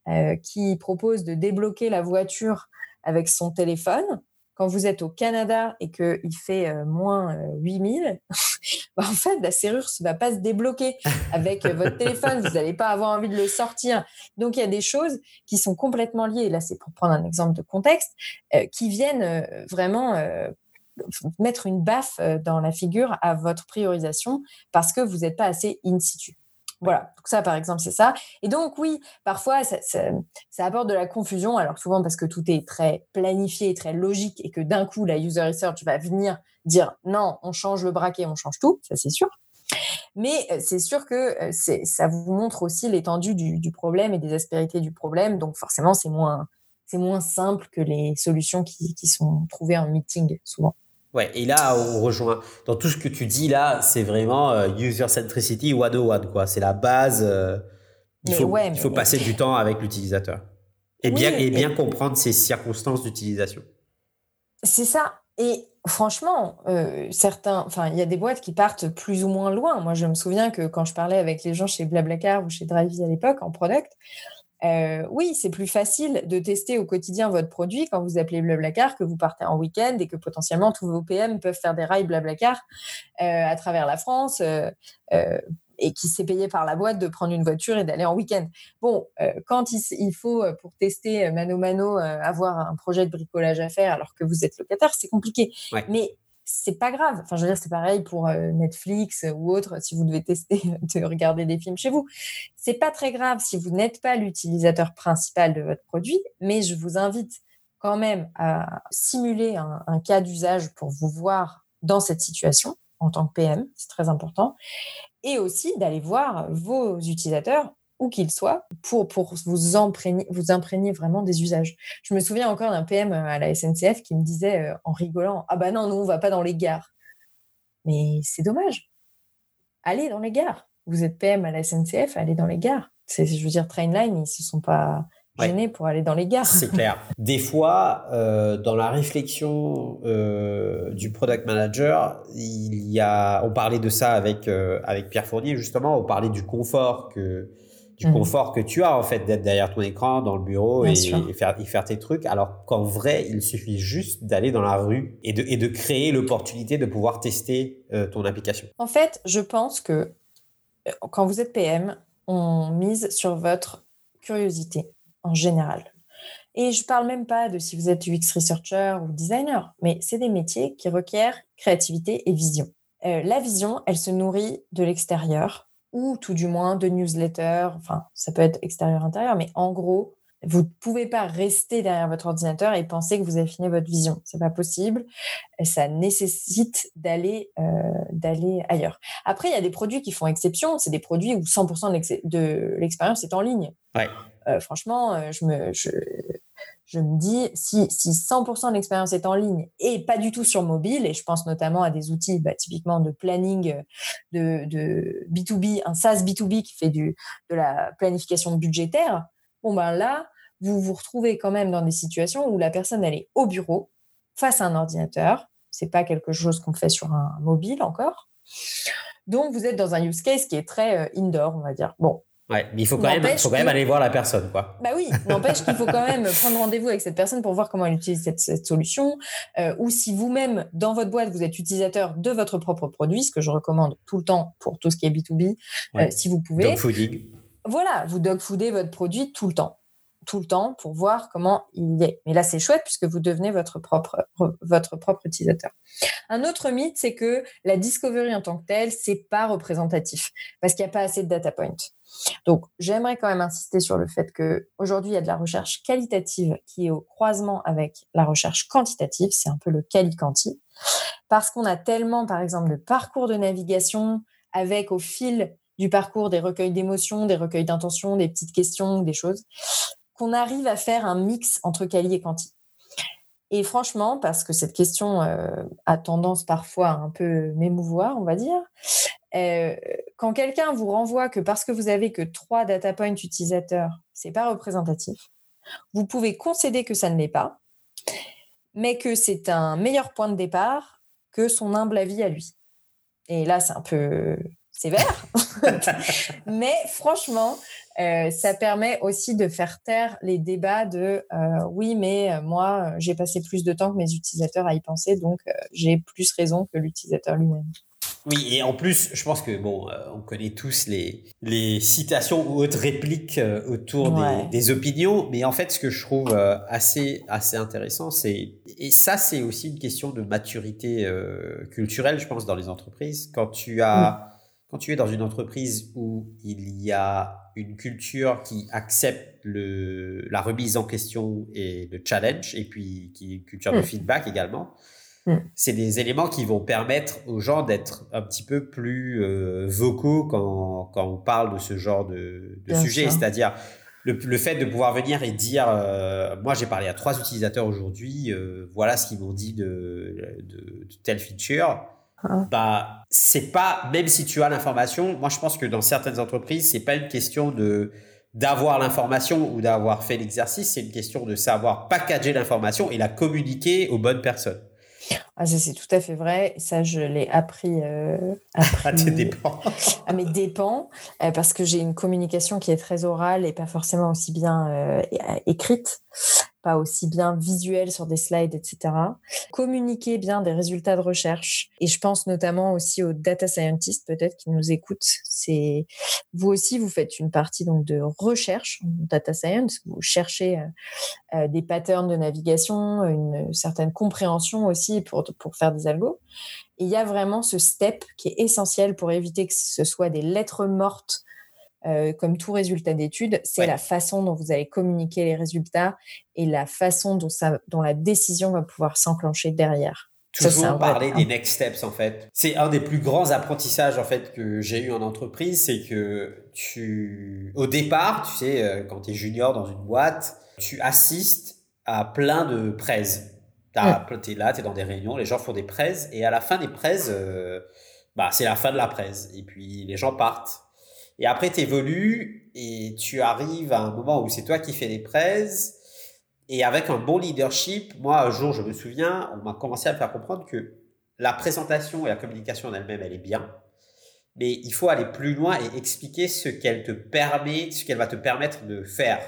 euh, qui propose de débloquer la voiture avec son téléphone. Quand vous êtes au Canada et qu'il fait euh, moins 8000, bah, en fait, la serrure ne va pas se débloquer avec votre téléphone. Vous n'allez pas avoir envie de le sortir. Donc, il y a des choses qui sont complètement liées. Là, c'est pour prendre un exemple de contexte, qui viennent vraiment mettre une baffe euh, dans la figure à votre priorisation parce que vous n'êtes pas assez in situ. Voilà, donc ça par exemple c'est ça. Et donc oui, parfois ça, apporte de la confusion, alors souvent parce que tout est très planifié, très logique et que d'un coup la user research va venir dire non, on change le braquet, on change tout, ça c'est sûr. Mais euh, c'est sûr que euh, ça vous montre aussi l'étendue du, problème et des aspérités du problème, donc forcément c'est moins, moins simple que les solutions qui, qui sont trouvées en meeting souvent. Ouais, et là, on rejoint. Dans tout ce que tu dis là, c'est vraiment euh, user centricity 101, quoi. C'est la base. Euh, il faut, il faut passer du temps avec l'utilisateur. Et, bien, et bien comprendre ses circonstances d'utilisation. C'est ça. Et franchement, euh, certains, enfin, il y a des boîtes qui partent plus ou moins loin. Moi, je me souviens que quand je parlais avec les gens chez Blablacar ou chez Drivey à l'époque en product, euh, oui, c'est plus facile de tester au quotidien votre produit quand vous appelez Blablacar, que vous partez en week-end et que potentiellement tous vos PM peuvent faire des rails Blablacar euh, à travers la France euh, et qui s'est payé par la boîte de prendre une voiture et d'aller en week-end. Bon, quand il, faut pour tester mano mano avoir un projet de bricolage à faire alors que vous êtes locataire, c'est compliqué. Mais c'est pas grave. Enfin, je veux dire, c'est pareil pour euh, Netflix ou autre. Si vous devez tester de regarder des films chez vous, c'est pas très grave si vous n'êtes pas l'utilisateur principal de votre produit, mais je vous invite quand même à simuler un, cas d'usage pour vous voir dans cette situation en tant que PM, c'est très important, et aussi d'aller voir vos utilisateurs où qu'il soit, pour, pour vous, imprégner, vous imprégner vraiment des usages. Je me souviens encore d'un PM à la SNCF qui me disait en rigolant Ah bah non, nous, on va pas dans les gares. Mais c'est dommage. Allez dans les gares. Vous êtes PM à la SNCF, allez dans les gares. Je veux dire, Trainline, ils se sont pas gênés pour aller dans les gares. C'est clair. Des fois, euh, dans la réflexion euh, du product manager, il y a, on parlait de ça avec euh, avec Pierre Fournier justement, on parlait du confort que du mmh. confort que tu as en fait d'être derrière ton écran dans le bureau et, faire, faire tes trucs alors qu'en vrai il suffit juste d'aller dans la rue et de, et de créer l'opportunité de pouvoir tester ton application. En fait je pense que quand vous êtes PM on mise sur votre curiosité en général. Et je parle même pas de si vous êtes UX researcher ou designer, mais c'est des métiers qui requièrent créativité et vision. Euh, la vision, elle se nourrit de l'extérieur ou tout du moins de newsletters. Enfin, ça peut être extérieur-intérieur, mais en gros, vous ne pouvez pas rester derrière votre ordinateur et penser que vous affinez votre vision. C'est pas possible. Ça nécessite d'aller euh, d'aller ailleurs. Après, il y a des produits qui font exception. C'est des produits où 100% de l'expérience est en ligne. Ouais. Euh, franchement, euh, je me, je, je me dis, si, si 100% de l'expérience est en ligne et pas du tout sur mobile, et je pense notamment à des outils bah, typiquement de planning de, de B2B, un SaaS B2B qui fait du, de la planification budgétaire, bon ben là, vous vous retrouvez quand même dans des situations où la personne, elle est au bureau, face à un ordinateur, c'est pas quelque chose qu'on fait sur un mobile encore. Donc, vous êtes dans un use case qui est très euh, indoor, on va dire. Bon, Ouais, mais il faut quand, même, faut quand même aller voir la personne, quoi. Bah oui, n'empêche qu'il faut quand même prendre rendez-vous avec cette personne pour voir comment elle utilise cette, solution. Euh, ou si vous-même, dans votre boîte, vous êtes utilisateur de votre propre produit, ce que je recommande tout le temps pour tout ce qui est B2B, euh, si vous pouvez. Dogfooding. Voilà, vous dogfoodez votre produit tout le temps tout le temps pour voir comment il est. Mais là, c'est chouette puisque vous devenez votre propre, votre propre utilisateur. Un autre mythe, c'est que la discovery en tant que telle, c'est pas représentatif parce qu'il n'y a pas assez de data points. Donc, j'aimerais quand même insister sur le fait que aujourd'hui, il y a de la recherche qualitative qui est au croisement avec la recherche quantitative. C'est un peu le quali-quanti. Parce qu'on a tellement, par exemple, de parcours de navigation avec au fil du parcours des recueils d'émotions, des recueils d'intentions, des petites questions, des choses, qu'on arrive à faire un mix entre quali et quanti. Et franchement, parce que cette question euh, a tendance parfois à un peu m'émouvoir, on va dire, euh, quand quelqu'un vous renvoie que parce que vous avez que trois data points utilisateurs, c'est pas représentatif, vous pouvez concéder que ça ne l'est pas, mais que c'est un meilleur point de départ que son humble avis à lui. Et là, c'est un peu sévère, mais franchement, euh, ça permet aussi de faire taire les débats de euh, oui, mais euh, moi, j'ai passé plus de temps que mes utilisateurs à y penser, donc j'ai plus raison que l'utilisateur lui-même. Oui, et en plus, je pense que bon, on connaît tous les, les citations ou autres répliques autour des, des, opinions, mais en fait, ce que je trouve assez, assez intéressant, c'est, et ça, c'est aussi une question de maturité culturelle, je pense, dans les entreprises. Quand tu as, quand tu es dans une entreprise où il y a une culture qui accepte le, la remise en question et le challenge, et puis qui est une culture de mm. feedback également. Mm. C'est des éléments qui vont permettre aux gens d'être un petit peu plus euh, vocaux quand, quand, on parle de ce genre de, de sujet. C'est-à-dire le, le, fait de pouvoir venir et dire euh, Moi, j'ai parlé à trois utilisateurs aujourd'hui, euh, voilà ce qu'ils m'ont dit de, de, de telle feature. Hein. bah c'est pas même si tu as l'information moi je pense que dans certaines entreprises c'est pas une question de d'avoir l'information ou d'avoir fait l'exercice c'est une question de savoir packager l'information et la communiquer aux bonnes personnes ah, ça, c'est tout à fait vrai. Ça, je l'ai appris, euh, à tes dépens. à mes dépens, euh, parce que j'ai une communication qui est très orale et pas forcément aussi bien euh, écrite pas aussi bien visuel sur des slides, etc. Communiquer bien des résultats de recherche. Et je pense notamment aussi aux data scientists peut-être qui nous écoutent. C'est vous aussi, vous faites une partie donc de recherche data science. Vous cherchez euh, euh, des patterns de navigation, une certaine compréhension aussi pour pour faire des algos. Et il y a vraiment ce step qui est essentiel pour éviter que ce soit des lettres mortes euh, comme tout résultat d'étude, c'est la façon dont vous allez communiquer les résultats et la façon dont, ça, dont la décision va pouvoir s'enclencher derrière. toujours parler des next steps en fait. C'est un des plus grands apprentissages en fait que j'ai eu en entreprise, c'est que tu, au départ, tu sais, euh, quand tu es junior dans une boîte, tu assistes à plein de prêts. Tu es là, tu es dans des réunions, les gens font des prêts et à la fin des prêts, euh, bah, c'est la fin de la prêt et puis les gens partent. Et après, tu évolues et tu arrives à un moment où c'est toi qui fais les prêts et avec un bon leadership, moi, un jour, je me souviens, on m'a commencé à me faire comprendre que la présentation et la communication en elle-même, elle est bien. Mais il faut aller plus loin et expliquer ce qu'elle te permet, ce qu'elle va te permettre de faire.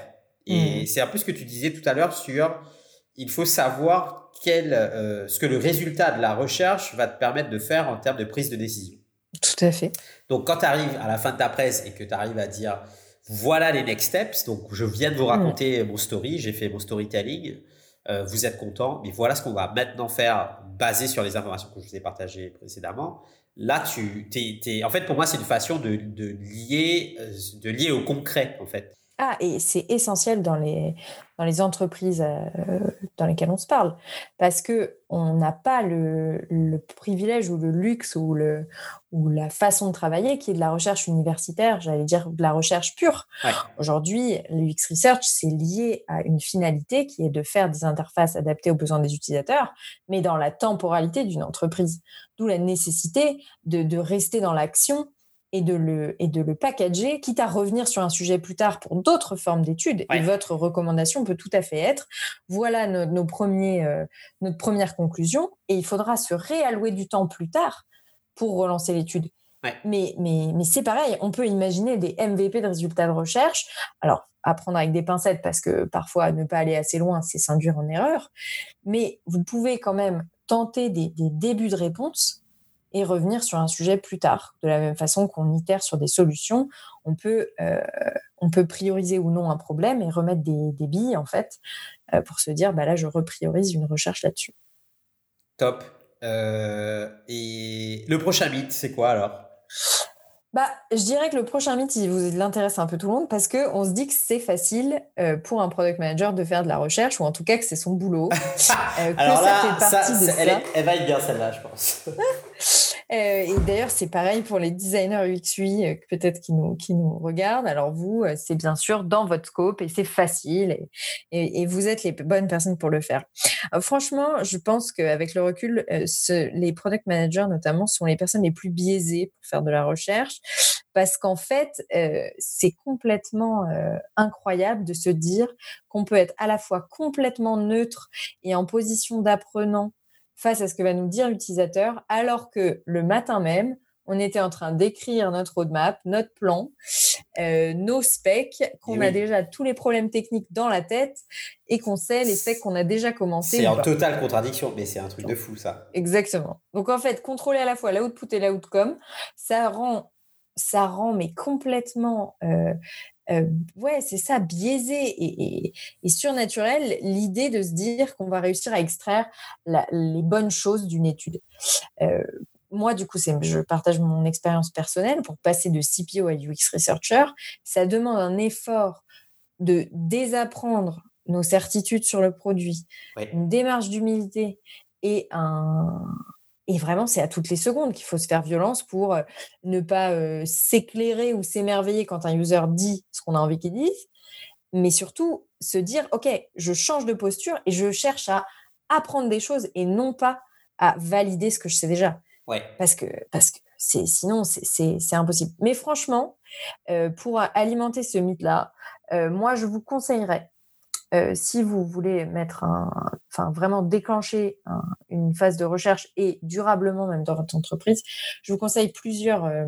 Et mmh. c'est un peu ce que tu disais tout à l'heure sur il faut savoir quel, euh, ce que le résultat de la recherche va te permettre de faire en termes de prise de décision. Tout à fait. Donc, quand tu arrives à la fin de ta presse et que tu arrives à dire voilà les next steps. Donc, je viens de vous raconter mon story, j'ai fait mon storytelling. Euh, vous êtes content, mais voilà ce qu'on va maintenant faire basé sur les informations que je vous ai partagées précédemment. Là, tu, t'es, en fait, pour moi, c'est une façon de, de, lier, euh, de lier au concret, en fait. Ah, et c'est essentiel dans les, dans les entreprises euh, dans lesquelles on se parle, parce que on n'a pas le, le, privilège ou le luxe ou, le, ou la façon de travailler qui est de la recherche universitaire, j'allais dire de la recherche pure. Aujourd'hui, l'UX Research, c'est lié à une finalité qui est de faire des interfaces adaptées aux besoins des utilisateurs, mais dans la temporalité d'une entreprise. D'où la nécessité de, de rester dans l'action et de le et de le packager, quitte à revenir sur un sujet plus tard pour d'autres formes d'études. Et votre recommandation peut tout à fait être voilà nos, premiers euh, notre première conclusion, et il faudra se réallouer du temps plus tard pour relancer l'étude. Mais, mais, mais c'est pareil, on peut imaginer des MVP de résultats de recherche. Alors, à prendre avec des pincettes parce que parfois ne pas aller assez loin, c'est s'induire en erreur. Mais vous pouvez quand même tenter des, des débuts de réponse et revenir sur un sujet plus tard. De la même façon qu'on itère sur des solutions, on peut, euh, on peut prioriser ou non un problème et remettre des, des billes, en fait, euh, pour se dire, bah là, je repriorise une recherche là-dessus. Top. Euh, et le prochain mythe, c'est quoi alors? Bah, je dirais que le prochain mythe, il vous intéresse un peu tout le monde parce qu'on se dit que c'est facile pour un product manager de faire de la recherche ou en tout cas que c'est son boulot. Alors là, ça, elle, elle, va être bien celle-là, je pense. Euh, et d'ailleurs, c'est pareil pour les designers UX UI euh, peut-être qui nous, qui nous regardent. Alors vous, euh, c'est bien sûr dans votre scope et c'est facile et, vous êtes les bonnes personnes pour le faire. franchement, je pense qu'avec le recul, les product managers notamment sont les personnes les plus biaisées pour faire de la recherche parce qu'en fait, c'est complètement incroyable de se dire qu'on peut être à la fois complètement neutre et en position d'apprenant face à ce que va nous dire l'utilisateur, alors que le matin même, on était en train d'écrire notre roadmap, notre plan, euh, nos specs, qu'on a déjà tous les problèmes techniques dans la tête et qu'on sait les specs qu'on a déjà commencé. C'est en totale contradiction, mais c'est un truc de fou ça. Exactement. Donc en fait, contrôler à la fois l'output et l'outcome, ça rend, ça rend mais complètement euh, euh, ouais, c'est ça, biaisé et, surnaturel, l'idée de se dire qu'on va réussir à extraire les bonnes choses d'une étude. Euh, moi, du coup, je partage mon expérience personnelle pour passer de CPO à UX Researcher. Ça demande un effort de désapprendre nos certitudes sur le produit, une démarche d'humilité et un, et vraiment, c'est à toutes les secondes qu'il faut se faire violence pour euh, ne pas euh, s'éclairer ou s'émerveiller quand un user dit ce qu'on a envie qu'il dise, mais surtout se dire, OK, je change de posture et je cherche à apprendre des choses et non pas à valider ce que je sais déjà. Ouais. Parce que, parce que c'est, sinon, c'est impossible. Mais franchement, euh, pour alimenter ce mythe-là, moi, je vous conseillerais euh, si vous voulez mettre un, enfin vraiment déclencher une phase de recherche et durablement même dans votre entreprise, je vous conseille plusieurs euh,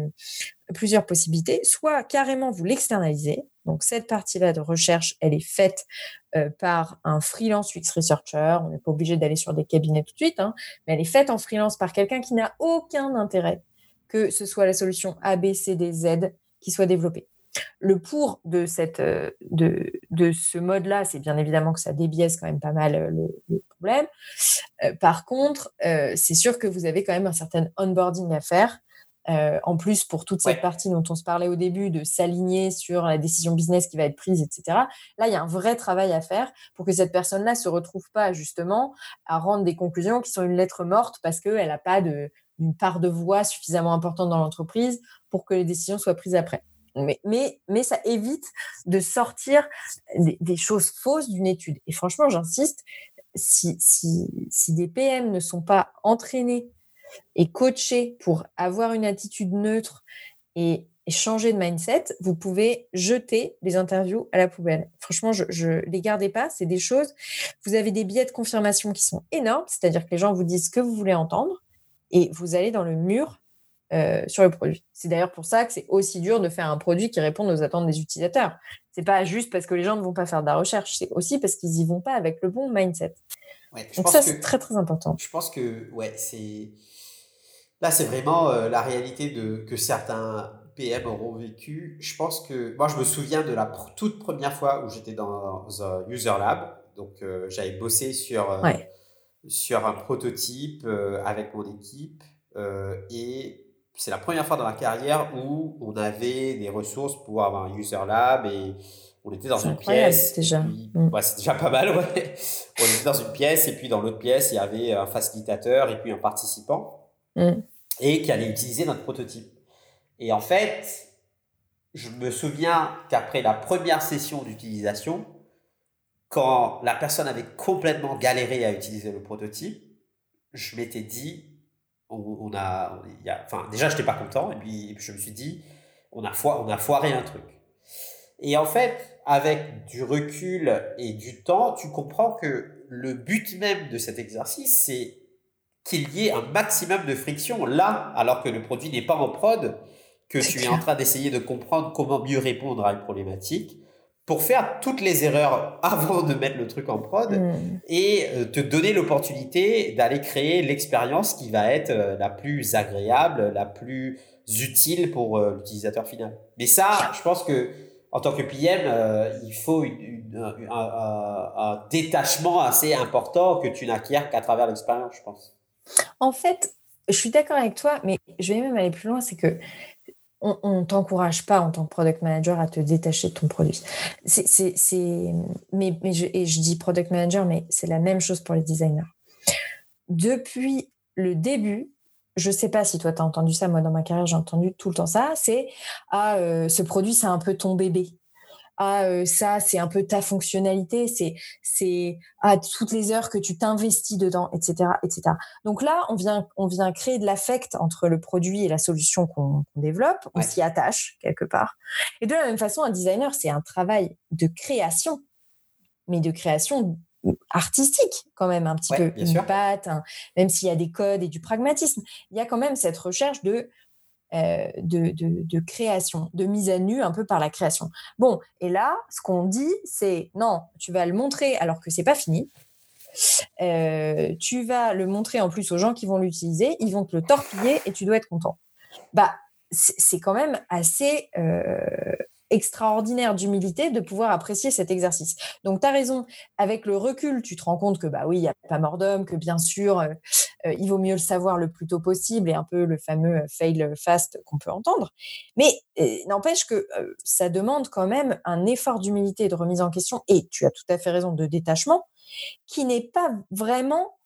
plusieurs possibilités. Soit carrément vous l'externalisez. Donc cette partie-là de recherche, elle est faite euh, par un freelance UX researcher. On n'est pas obligé d'aller sur des cabinets tout de suite, hein, mais elle est faite en freelance par quelqu'un qui n'a aucun intérêt que ce soit la solution A, B, C, D, Z qui soit développée. Le pour de, cette, euh, de, de ce mode-là, c'est bien évidemment que ça débiaise quand même pas mal euh, le, problème. Euh, par contre, c'est sûr que vous avez quand même un certain onboarding à faire Euh, en plus, pour toute cette partie dont on se parlait au début, de s'aligner sur la décision business qui va être prise, etc. Là, il y a un vrai travail à faire pour que cette personne-là se retrouve pas justement à rendre des conclusions qui sont une lettre morte parce qu'elle n'a pas de, une part de voix suffisamment importante dans l'entreprise pour que les décisions soient prises après. Mais, mais, mais ça évite de sortir des, choses fausses d'une étude. Et franchement, j'insiste, si, des PM ne sont pas entraînés et coacher pour avoir une attitude neutre et, changer de mindset, vous pouvez jeter les interviews à la poubelle. Franchement, je, ne les gardez pas. C'est des choses. Vous avez des billets de confirmation qui sont énormes, c'est-à-dire que les gens vous disent ce que vous voulez entendre et vous allez dans le mur euh, sur le produit. C'est d'ailleurs pour ça que c'est aussi dur de faire un produit qui réponde aux attentes des utilisateurs. C'est pas juste parce que les gens ne vont pas faire de la recherche, c'est aussi parce qu'ils y vont pas avec le bon mindset. Donc ça, c'est très très important. Je pense que ouais, c'est Là, c'est vraiment euh, la réalité de, que certains PM auront vécu. Je pense que moi, je me souviens de la toute première fois où j'étais dans un user lab. Donc, euh, j'avais bossé sur, sur un prototype avec mon équipe. et c'est la première fois dans ma carrière où on avait des ressources pour avoir un user lab et on était dans une pièce. Déjà. Mm. c'est déjà pas mal, ouais. On était dans une pièce et puis dans l'autre pièce, il y avait un facilitateur et puis un participant. Mm et qui allait utiliser notre prototype. Et en fait, je me souviens qu'après la première session d'utilisation, quand la personne avait complètement galéré à utiliser le prototype, je m'étais dit, on, a, y a, enfin déjà j'étais pas content et puis, je me suis dit, on a, on a foiré un truc. Et en fait, avec du recul et du temps, tu comprends que le but même de cet exercice, c'est qu'il y ait un maximum de friction là, alors que le produit n'est pas en prod, que tu es en train d'essayer de comprendre comment mieux répondre à une problématique pour faire toutes les erreurs avant de mettre le truc en prod mm. et euh, te donner l'opportunité d'aller créer l'expérience qui va être euh, la plus agréable, la plus utile pour euh, l'utilisateur final. Mais ça, je pense que en tant que PM, il faut un, un, détachement assez important que tu n'acquiers qu'à travers l'expérience, je pense. En fait, je suis d'accord avec toi, mais je vais même aller plus loin, c'est que on ne t'encourage pas en tant que product manager à te détacher de ton produit. C'est, mais, mais je, et je dis product manager, mais c'est la même chose pour les designers. Depuis le début, je ne sais pas si toi tu as entendu ça, moi dans ma carrière j'ai entendu tout le temps ça, c'est ah euh, ce produit c'est un peu ton bébé ah euh, ça c'est un peu ta fonctionnalité, c'est c'est à toutes les heures que tu t'investis dedans, etc., etc. Donc là, on vient on vient créer de l'affect entre le produit et la solution qu'on développe, on s'y attache quelque part. Et de la même façon, un designer c'est un travail de création, mais de création artistique quand même un petit peu, une patte, même s'il y a des codes et du pragmatisme, il y a quand même cette recherche de euh, de, création, de mise à nu un peu par la création. Bon, et là, ce qu'on dit, c'est non, tu vas le montrer alors que c'est pas fini. Euh, tu vas le montrer en plus aux gens qui vont l'utiliser, ils vont te le torpiller et tu dois être content. Bah, c'est quand même assez euh, extraordinaire d'humilité de pouvoir apprécier cet exercice. Donc, tu as raison, avec le recul, tu te rends compte que, bah oui, il n'y a pas mort d'homme, que bien sûr, euh, euh, il vaut mieux le savoir le plus tôt possible et un peu le fameux euh, fail fast qu'on peut entendre. Mais n'empêche que ça demande quand même un effort d'humilité et de remise en question, et tu as tout à fait raison, de détachement, qui n'est pas vraiment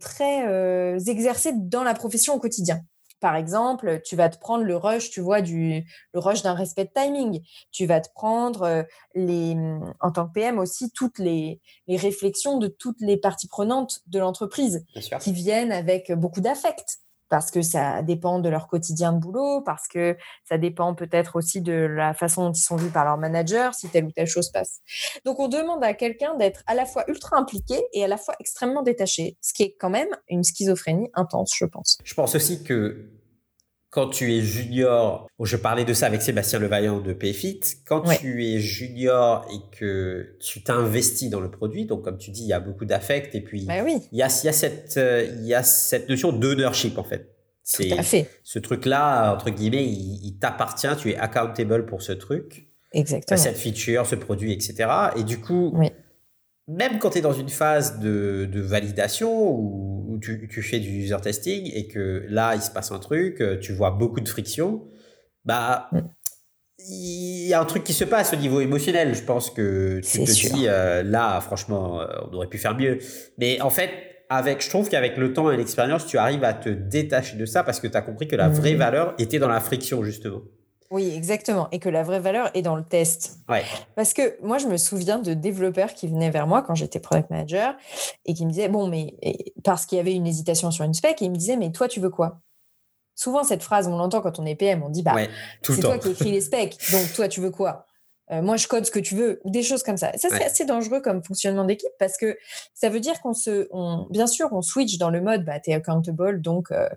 très exercé dans la profession au quotidien. Par exemple, tu vas te prendre le rush, tu vois, du, le rush d'un respect de timing. Tu vas te prendre euh, les, en tant que PM aussi toutes les, les réflexions de toutes les parties prenantes de l'entreprise qui viennent avec beaucoup d'affect parce que ça dépend de leur quotidien de boulot, parce que ça dépend peut-être aussi de la façon dont ils sont vus par leur manager, si telle ou telle chose passe. Donc on demande à quelqu'un d'être à la fois ultra impliqué et à la fois extrêmement détaché, ce qui est quand même une schizophrénie intense, je pense. Je pense aussi que quand tu es junior, je parlais de ça avec Sébastien Levaillant de PFIT, quand tu es junior et que tu t'investis dans le produit, donc comme tu dis, il y a beaucoup d'affect et puis bah oui. il, y a, il, y a cette, il y a cette notion d'ownership en fait. C'est fait. Ce truc-là, entre guillemets, il, t'appartient, tu es accountable pour ce truc. Exactement. Cette feature, ce produit, etc. Et du coup, même quand tu es dans une phase de, de validation où, tu, tu, fais du user testing et que là, il se passe un truc, tu vois beaucoup de friction, bah, il y a un truc qui se passe au niveau émotionnel. Je pense que tu te dis, là, franchement, on aurait pu faire mieux. Mais en fait, avec, je trouve qu'avec le temps et l'expérience, tu arrives à te détacher de ça parce que tu as compris que la vraie mmh. valeur était dans la friction, justement. Oui, exactement. Et que la vraie valeur est dans le test. Ouais. Parce que moi, je me souviens de développeurs qui venaient vers moi quand j'étais product manager et qui me disaient, bon, mais parce qu'il y avait une hésitation sur une spec, et ils me disaient, mais toi, tu veux quoi? Souvent, cette phrase, on l'entend quand on est PM, on dit, bah, c'est toi qui écris les specs, donc toi, tu veux quoi? Euh, moi je code ce que tu veux, ou des choses comme ça. Ça, c'est assez dangereux comme fonctionnement d'équipe parce que ça veut dire qu'on se, on, bien sûr, on switch dans le mode, bah, t'es accountable, donc, euh,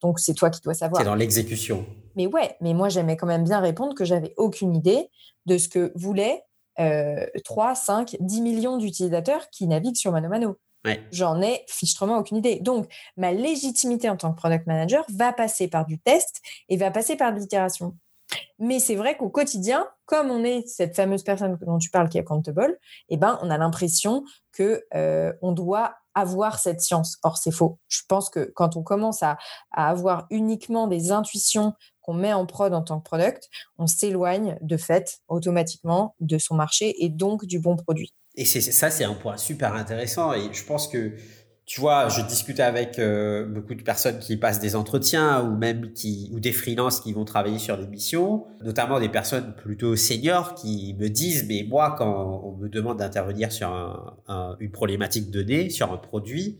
donc c'est toi qui dois savoir. C'est dans l'exécution. Mais ouais, mais moi j'aimais quand même bien répondre que j'avais aucune idée de ce que voulaient euh, 3, 5, 10 millions d'utilisateurs qui naviguent sur Mano Mano. J'en ai fichtrement aucune idée. Donc, ma légitimité en tant que product manager va passer par du test et va passer par de l'itération. Mais c'est vrai qu'au quotidien, comme on est cette fameuse personne dont tu parles qui est accountable, eh ben, on a l'impression que euh, on doit avoir cette science. Or, c'est faux. Je pense que quand on commence à, avoir uniquement des intuitions qu'on met en prod en tant que product, on s'éloigne de fait automatiquement de son marché et donc du bon produit. Et ça, c'est un point super intéressant. Et je pense que tu vois, je discutais avec euh, beaucoup de personnes qui passent des entretiens ou même qui ou des freelances qui vont travailler sur des missions, notamment des personnes plutôt seniors qui me disent mais moi quand on me demande d'intervenir sur une problématique donnée, sur un produit,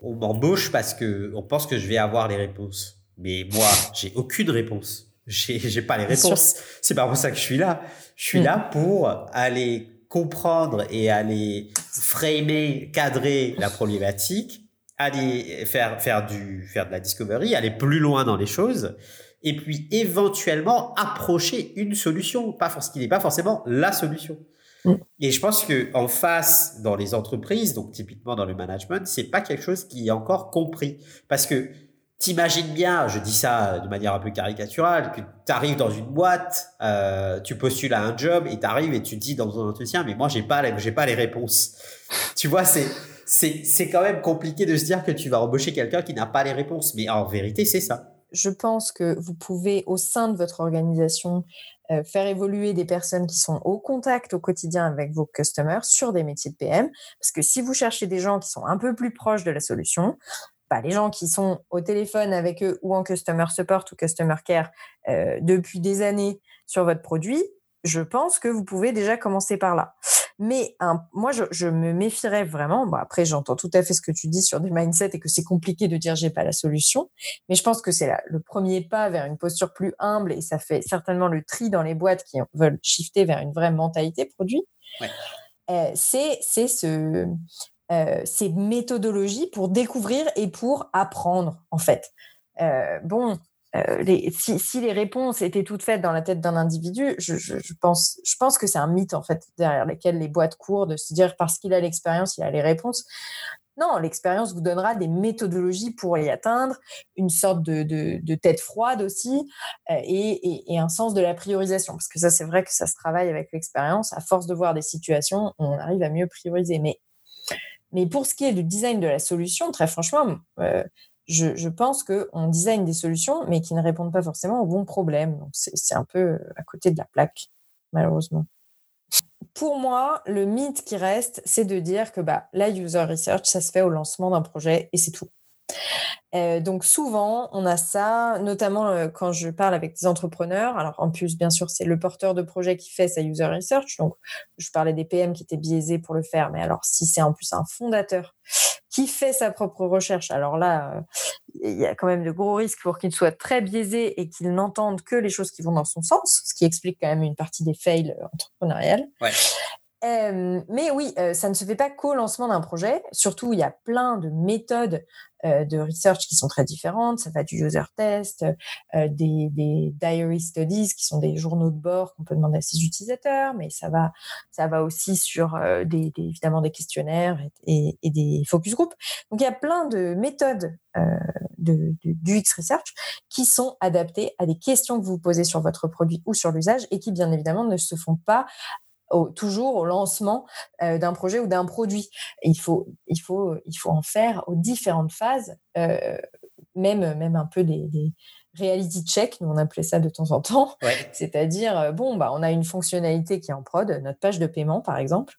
on m'embauche parce que on pense que je vais avoir les réponses. Mais moi, j'ai aucune réponse. J'ai j'ai pas les réponses. C'est pas pour ça que je suis là. Je suis mm. là pour aller comprendre et aller framer, cadrer la problématique, aller faire, faire, du, faire de la discovery, aller plus loin dans les choses, et puis éventuellement approcher une solution, pas ce qui n'est pas forcément la solution. Mm. Et je pense que en face, dans les entreprises, donc typiquement dans le management, c'est pas quelque chose qui est encore compris, parce que T'imagines bien, je dis ça de manière un peu caricaturale, que tu arrives dans une boîte, euh, tu postules à un job et tu arrives et tu dis dans un entretien, mais moi j'ai pas pas les réponses. tu vois, c'est c'est c'est quand même compliqué de se dire que tu vas embaucher quelqu'un qui n'a pas les réponses, mais en vérité c'est ça. Je pense que vous pouvez au sein de votre organisation euh, faire évoluer des personnes qui sont au contact au quotidien avec vos customers sur des métiers de PM, parce que si vous cherchez des gens qui sont un peu plus proches de la solution, bah, les gens qui sont au téléphone avec eux ou en customer support ou customer care euh, depuis des années sur votre produit, je pense que vous pouvez déjà commencer par là. Mais moi, je, me méfierais vraiment. Bon, après, j'entends tout à fait ce que tu dis sur des mindsets et que c'est compliqué de dire j'ai pas la solution. Mais je pense que c'est le premier pas vers une posture plus humble et ça fait certainement le tri dans les boîtes qui veulent shifter vers une vraie mentalité produit. Euh, c'est ce euh, ces méthodologies pour découvrir et pour apprendre, en fait. Euh, bon, euh, si, les réponses étaient toutes faites dans la tête d'un individu, je, pense, que c'est un mythe, en fait, derrière lequel les boîtes courent, de se dire parce qu'il a l'expérience, il a les réponses. Non, l'expérience vous donnera des méthodologies pour y atteindre, une sorte de, de, tête froide aussi, et, et, un sens de la priorisation. Parce que ça, c'est vrai que ça se travaille avec l'expérience. À force de voir des situations, on arrive à mieux prioriser. Mais mais pour ce qui est du design de la solution, très franchement, euh, je, pense qu'on design des solutions, mais qui ne répondent pas forcément aux bons problèmes. Donc, c'est un peu euh, à côté de la plaque, malheureusement. Pour moi, le mythe qui reste, c'est de dire que bah, la user research, ça se fait au lancement d'un projet et c'est tout. Euh, donc souvent, on a ça, notamment euh, quand je parle avec des entrepreneurs. Alors en plus, bien sûr, c'est le porteur de projet qui fait sa user research. Donc je parlais des PM qui étaient biaisés pour le faire, mais alors si c'est en plus un fondateur qui fait sa propre recherche, alors là, euh, il y a quand même de gros risques pour qu'il soit très biaisé et qu'il n'entende que les choses qui vont dans son sens, ce qui explique quand même une partie des fails entrepreneuriales. Mais oui, ça ne se fait pas qu'au lancement d'un projet. Surtout, il y a plein de méthodes de research qui sont très différentes. Ça va du user test, euh, des, diary studies qui sont des journaux de bord qu'on peut demander à ses utilisateurs, mais ça va, ça va aussi sur des, évidemment des questionnaires et, des focus group. Donc il y a plein de méthodes de, du X research qui sont adaptées à des questions que vous posez sur votre produit ou sur l'usage et qui bien évidemment ne se font pas toujours au lancement d'un projet ou d'un produit. il, faut, il, faut, il faut en faire aux différentes phases, même, même un peu des, des reality check, nous on appelait ça de temps en temps. C'est-à-dire, bon, bah, on a une fonctionnalité qui est en prod, notre page de paiement par exemple.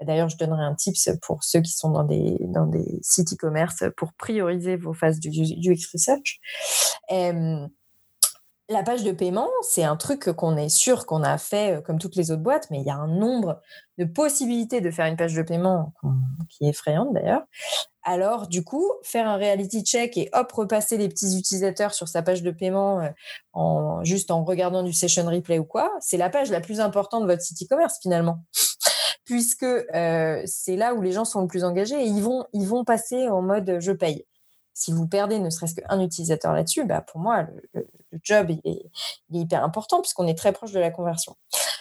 D'ailleurs, je donnerai un tips pour ceux qui sont dans des, dans des sites e-commerce pour prioriser vos phases du UX Research. La page de paiement, c'est un truc qu'on est sûr qu'on a fait euh, comme toutes les autres boîtes, mais il y a un nombre de possibilités de faire une page de paiement qui est effrayante d'ailleurs. Alors, du coup, faire un reality check et hop, repasser les petits utilisateurs sur sa page de paiement euh, en, juste en regardant du session replay ou quoi, c'est la page la plus importante de votre site e-commerce finalement puisque euh, c'est là où les gens sont le plus engagés et ils vont, ils vont passer en mode je paye. Si vous perdez ne serait-ce qu'un utilisateur là-dessus, bah pour moi, le, job est, hyper important puisqu'on est très proche de la conversion.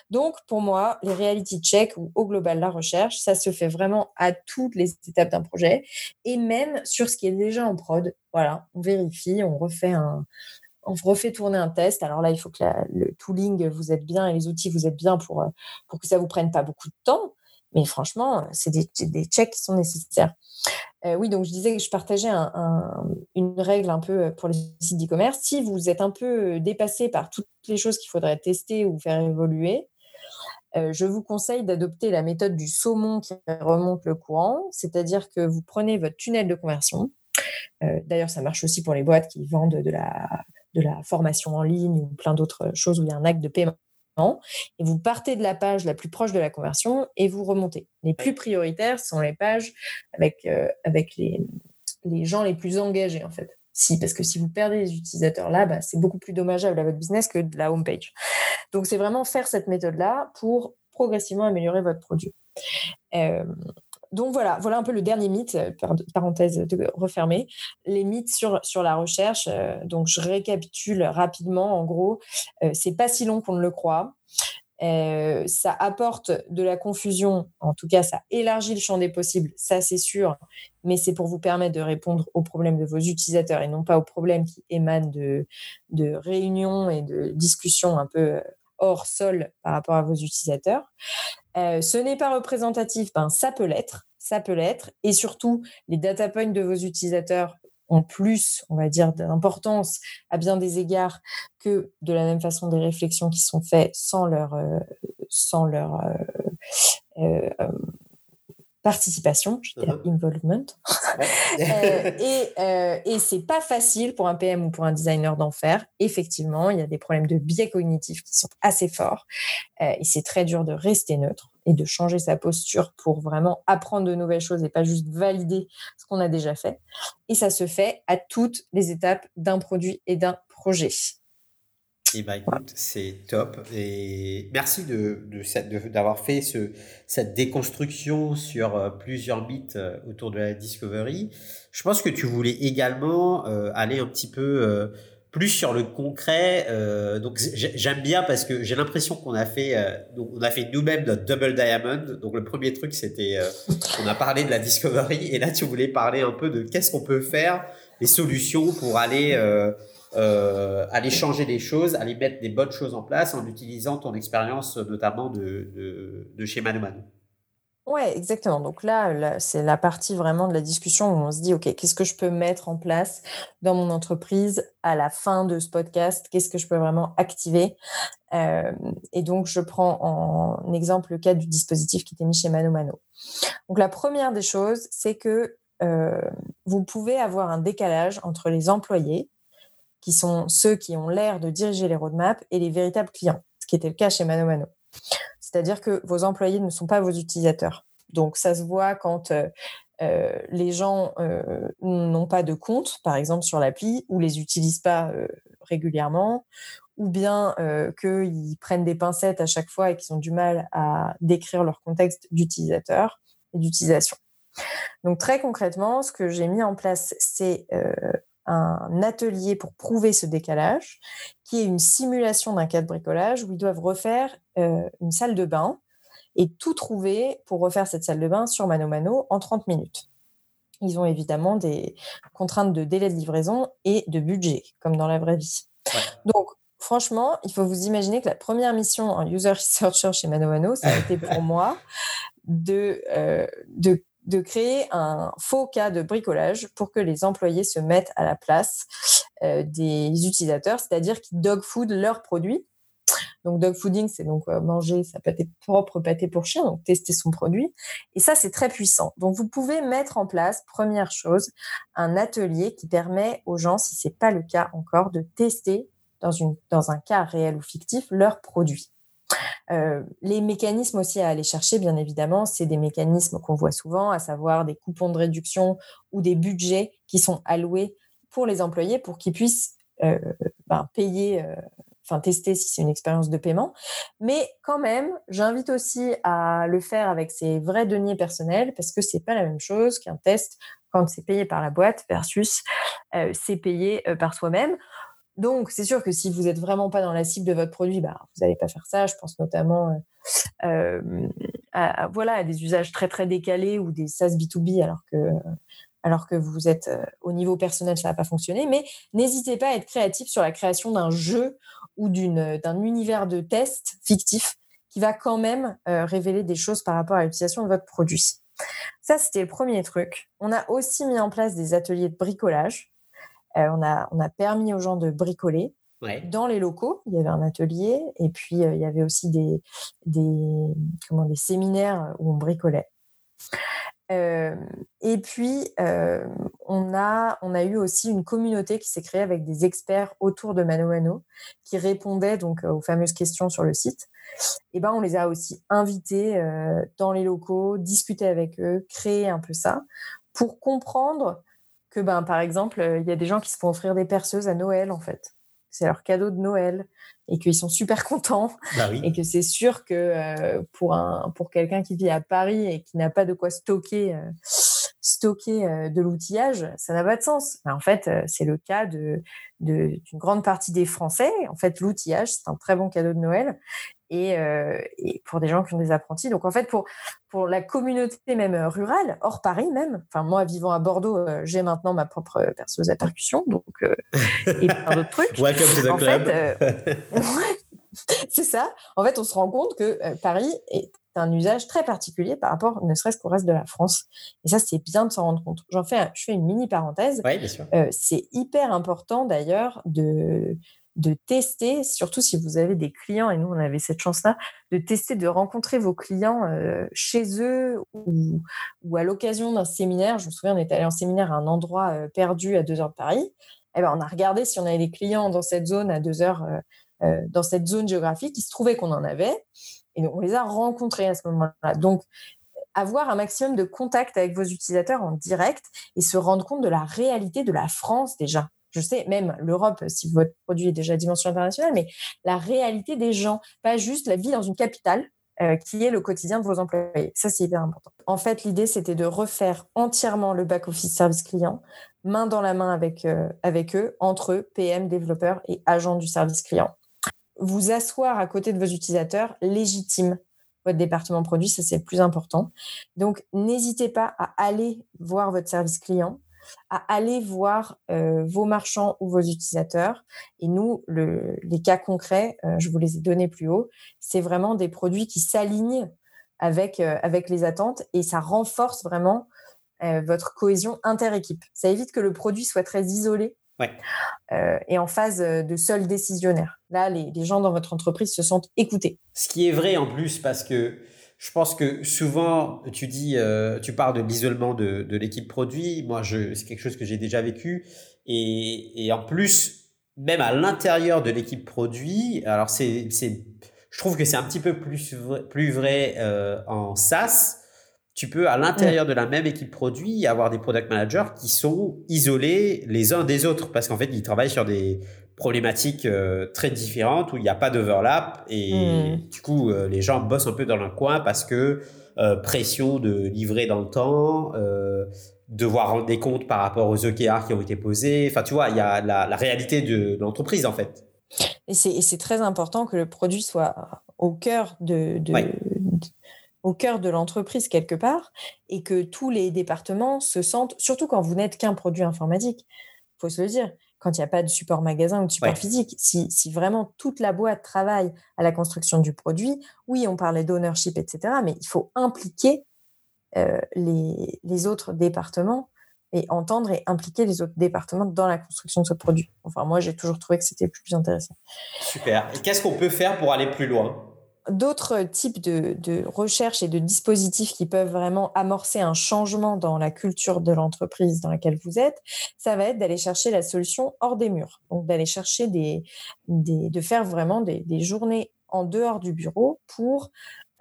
Donc, pour moi, les reality checks ou au global la recherche, ça se fait vraiment à toutes les étapes d'un projet et même sur ce qui est déjà en prod. Voilà, on vérifie, on refait tourner un test. Alors là, il faut que le tooling vous êtes bien et les outils vous êtes bien pour, que ça vous prenne pas beaucoup de temps. Mais franchement, c'est des, des, checks qui sont nécessaires. Euh, oui, donc je disais que je partageais une règle un peu pour les sites d'e-commerce. Si vous êtes un peu dépassé par toutes les choses qu'il faudrait tester ou faire évoluer, euh, je vous conseille d'adopter la méthode du saumon qui remonte le courant, c'est-à-dire que vous prenez votre tunnel de conversion. D'ailleurs, ça marche aussi pour les boîtes qui vendent de la formation en ligne ou plein d'autres choses où il y a un acte de paiement. Et vous partez de la page la plus proche de la conversion et vous remontez. Les plus prioritaires sont les pages avec, euh, avec les, les gens les plus engagés, en fait. Si, parce que si vous perdez les utilisateurs là, bah, c'est beaucoup plus dommageable à votre business que de la home page. Donc, c'est vraiment faire cette méthode-là pour progressivement améliorer votre produit. Euh, donc voilà, voilà un peu le dernier mythe, euh, parenthèse de refermer, les mythes sur, sur la recherche. Euh, donc je récapitule rapidement. En gros, euh, c'est pas si long qu'on ne le croit. ça apporte de la confusion, en tout cas ça élargit le champ des possibles, ça c'est sûr, mais c'est pour vous permettre de répondre aux problèmes de vos utilisateurs et non pas aux problèmes qui émanent de, de réunions et de discussions un peu hors sol par rapport à vos utilisateurs. Euh, ce n'est pas représentatif, ben, ça peut l'être, ça peut l'être. Et surtout, les data points de vos utilisateurs ont plus, on va dire, d'importance à bien des égards que de la même façon des réflexions qui sont faites sans leur, euh, sans leur euh, participation, je uh-huh. involvement. Euh, et euh, et c'est pas facile pour un PM ou pour un designer d'en faire. Effectivement, il y a des problèmes de biais cognitifs qui sont assez forts. Euh, et c'est très dur de rester neutre et de changer sa posture pour vraiment apprendre de nouvelles choses et pas juste valider ce qu'on a déjà fait. Et ça se fait à toutes les étapes d'un produit et d'un projet. C'est top. Et merci de, d'avoir fait ce, cette déconstruction sur euh, plusieurs mythes euh, autour de la discovery. Je pense que tu voulais également euh, aller un petit peu plus sur le concret. donc j'aime bien parce que j'ai l'impression qu'on a fait, donc on a fait nous-mêmes notre double diamond. Donc le premier truc c'était, on a parlé de la discovery et là tu voulais parler un peu de qu'est-ce qu'on peut faire, les solutions pour aller euh, aller changer des choses, aller mettre des bonnes choses en place en utilisant ton expérience notamment de, de, de chez Manu. Ouais, exactement. Donc là, c'est la partie vraiment de la discussion où on se dit, OK, qu'est-ce que je peux mettre en place dans mon entreprise à la fin de ce podcast? Qu'est-ce que je peux vraiment activer? Euh, Et donc, je prends en exemple le cas du dispositif qui était mis chez Mano Mano. Donc, la première des choses, c'est que euh, vous pouvez avoir un décalage entre les employés qui sont ceux qui ont l'air de diriger les roadmaps, et les véritables clients, ce qui était le cas chez Mano Mano. C'est-à-dire que vos employés ne sont pas vos utilisateurs. Donc ça se voit quand euh, euh, les gens euh, n'ont pas de compte, par exemple sur l'appli, ou les utilisent pas régulièrement, ou bien qu'ils prennent des pincettes à chaque fois et qu'ils ont du mal à décrire leur contexte d'utilisateur et d'utilisation. Donc très concrètement, ce que j'ai mis en place, c'est un atelier pour prouver ce décalage, qui est une simulation d'un cas de bricolage où ils doivent refaire euh, une salle de bain et tout trouver pour refaire cette salle de bain sur Mano Mano en 30 minutes. Ils ont évidemment des contraintes de délai de livraison et de budget, comme dans la vraie vie. Donc, franchement, il faut vous imaginer que la première mission en user researcher chez Mano ça a été pour moi de, euh, de, de, créer un faux cas de bricolage pour que les employés se mettent à la place euh, des utilisateurs, c'est-à-dire qu'ils dog food leurs produits. Donc dog fooding, c'est donc euh, manger sa pâté propre pâté pour chien, donc tester son produit. Et ça, c'est très puissant. Donc vous pouvez mettre en place, première chose, un atelier qui permet aux gens, si c'est pas le cas encore, de tester dans, une, dans un cas réel ou fictif leurs produits. Euh, les mécanismes aussi à aller chercher, bien évidemment, c'est des mécanismes qu'on voit souvent, à savoir des coupons de réduction ou des budgets qui sont alloués pour les employés pour qu'ils puissent euh, ben, payer, euh, enfin tester si c'est une expérience de paiement. Mais quand même, j'invite aussi à le faire avec ses vrais deniers personnels parce que c'est pas la même chose qu'un test quand c'est payé par la boîte versus c'est payé par soi-même. Donc, c'est sûr que si vous n'êtes vraiment pas dans la cible de votre produit, bah, vous n'allez pas faire ça. Je pense notamment euh, euh, à, voilà, des usages très, très décalés ou des SaaS B2B alors que, vous êtes euh, au niveau personnel, ça va pas fonctionner. Mais n'hésitez pas à être créatif sur la création d'un jeu ou d'un univers de test fictif qui va quand même révéler des choses par rapport à l'utilisation de votre produit. Ça, c'était le premier truc. On a aussi mis en place des ateliers de bricolage on, a, on a permis aux gens de bricoler. Dans les locaux, il y avait un atelier et puis euh, il y avait aussi des, des, comment, des séminaires où on bricolait. Euh, et puis, on, a, on a eu aussi une communauté qui s'est créée avec des experts autour de Mano Mano qui répondaient donc aux fameuses questions sur le site. Et ben, on les a aussi invités dans les locaux, discuter avec eux, créer un peu ça pour comprendre que, ben, par exemple, euh, il y a des gens qui se font offrir des perceuses à Noël, en fait. C'est leur cadeau de Noël et qu'ils sont super contents. Bah et que c'est sûr que euh, pour, un, pour quelqu'un qui vit à Paris et qui n'a pas de quoi stocker, euh, stocker de l'outillage, ça n'a pas de sens. en fait, c'est le cas de, d'une grande partie des Français. En fait, l'outillage, c'est un très bon cadeau de Noël et, euh, et, pour des gens qui ont des apprentis. Donc en fait, pour, pour la communauté même euh, rurale, hors Paris même, enfin moi vivant à Bordeaux, euh, j'ai maintenant ma propre perceuse à percussion, donc et plein d'autres trucs. Welcome to the en club. Fait, c'est ça. En fait, on se rend compte que Paris est un usage très particulier par rapport, ne serait-ce qu'au reste de la France. Et ça, c'est bien de s'en rendre compte. J'en fais, je fais une mini parenthèse. Oui, bien sûr. c'est hyper important d'ailleurs de de tester, surtout si vous avez des clients, et nous on avait cette chance-là, de tester, de rencontrer vos clients euh, chez eux ou, à l'occasion d'un séminaire. Je me souviens, on est allé en séminaire à un endroit euh, perdu à deux heures de Paris. Eh ben, on a regardé si on avait des clients dans cette zone à deux heures, euh, dans cette zone géographique. Il se trouvait qu'on en avait. Et on les a rencontrés à ce moment-là. Donc, avoir un maximum de contact avec vos utilisateurs en direct et se rendre compte de la réalité de la France déjà je sais, même l'Europe, si votre produit est déjà à dimension internationale, mais la réalité des gens, pas juste la vie dans une capitale, euh, qui est le quotidien de vos employés. Ça, c'est hyper important. En fait, l'idée, c'était de refaire entièrement le back-office service client, main dans la main avec, euh, avec eux, entre eux, PM, développeurs et agents du service client. Vous asseoir à côté de vos utilisateurs, légitime votre département produit, ça c'est le plus important. Donc, n'hésitez pas à aller voir votre service client, à aller voir euh, vos marchands ou vos utilisateurs. Et nous, les cas concrets, euh, je vous les ai donnés plus haut, c'est vraiment des produits qui s'alignent avec, euh, avec les attentes et ça renforce vraiment votre cohésion inter-équipe. Ça évite que le produit soit très isolé et en phase de seul décisionnaire. Là, les, les, gens dans votre entreprise se sentent écoutés. Ce qui est vrai en plus parce que je pense que souvent, tu dis, euh, tu parles de l'isolement de, de l'équipe produit. Moi, c'est quelque chose que j'ai déjà vécu. Et, et, en plus, même à l'intérieur de l'équipe produit, alors c'est, c'est, je trouve que c'est un petit peu plus, plus vrai euh, en SaaS. Tu peux, à l'intérieur de la même équipe produit, avoir des product managers qui sont isolés les uns des autres parce qu'en fait, ils travaillent sur des problématiques euh, très différentes où il n'y a pas d'overlap et hmm. du coup euh, les gens bossent un peu dans leur coin parce que euh, pression de livrer dans le temps, devoir rendre des comptes par rapport aux OKR qui ont été posés. Enfin, tu vois, il y a la, réalité de, l'entreprise en fait. Et c'est très important que le produit soit au cœur de, au cœur de l'entreprise quelque part et que tous les départements se sentent, surtout quand vous n'êtes qu'un produit informatique, faut se le dire, quand il n'y a pas de support magasin ou de support physique. Si, vraiment toute la boîte travaille à la construction du produit, oui, on parlait d'ownership, etc., mais il faut impliquer euh, les, autres départements et entendre et impliquer les autres départements dans la construction de ce produit. Enfin, moi, j'ai toujours trouvé que c'était plus intéressant. Super. Et qu'est-ce qu'on peut faire pour aller plus loin? D'autres types de, recherches et de dispositifs qui peuvent vraiment amorcer un changement dans la culture de l'entreprise dans laquelle vous êtes, ça va être d'aller chercher la solution hors des murs. Donc, d'aller chercher des, de faire vraiment des, journées en dehors du bureau pour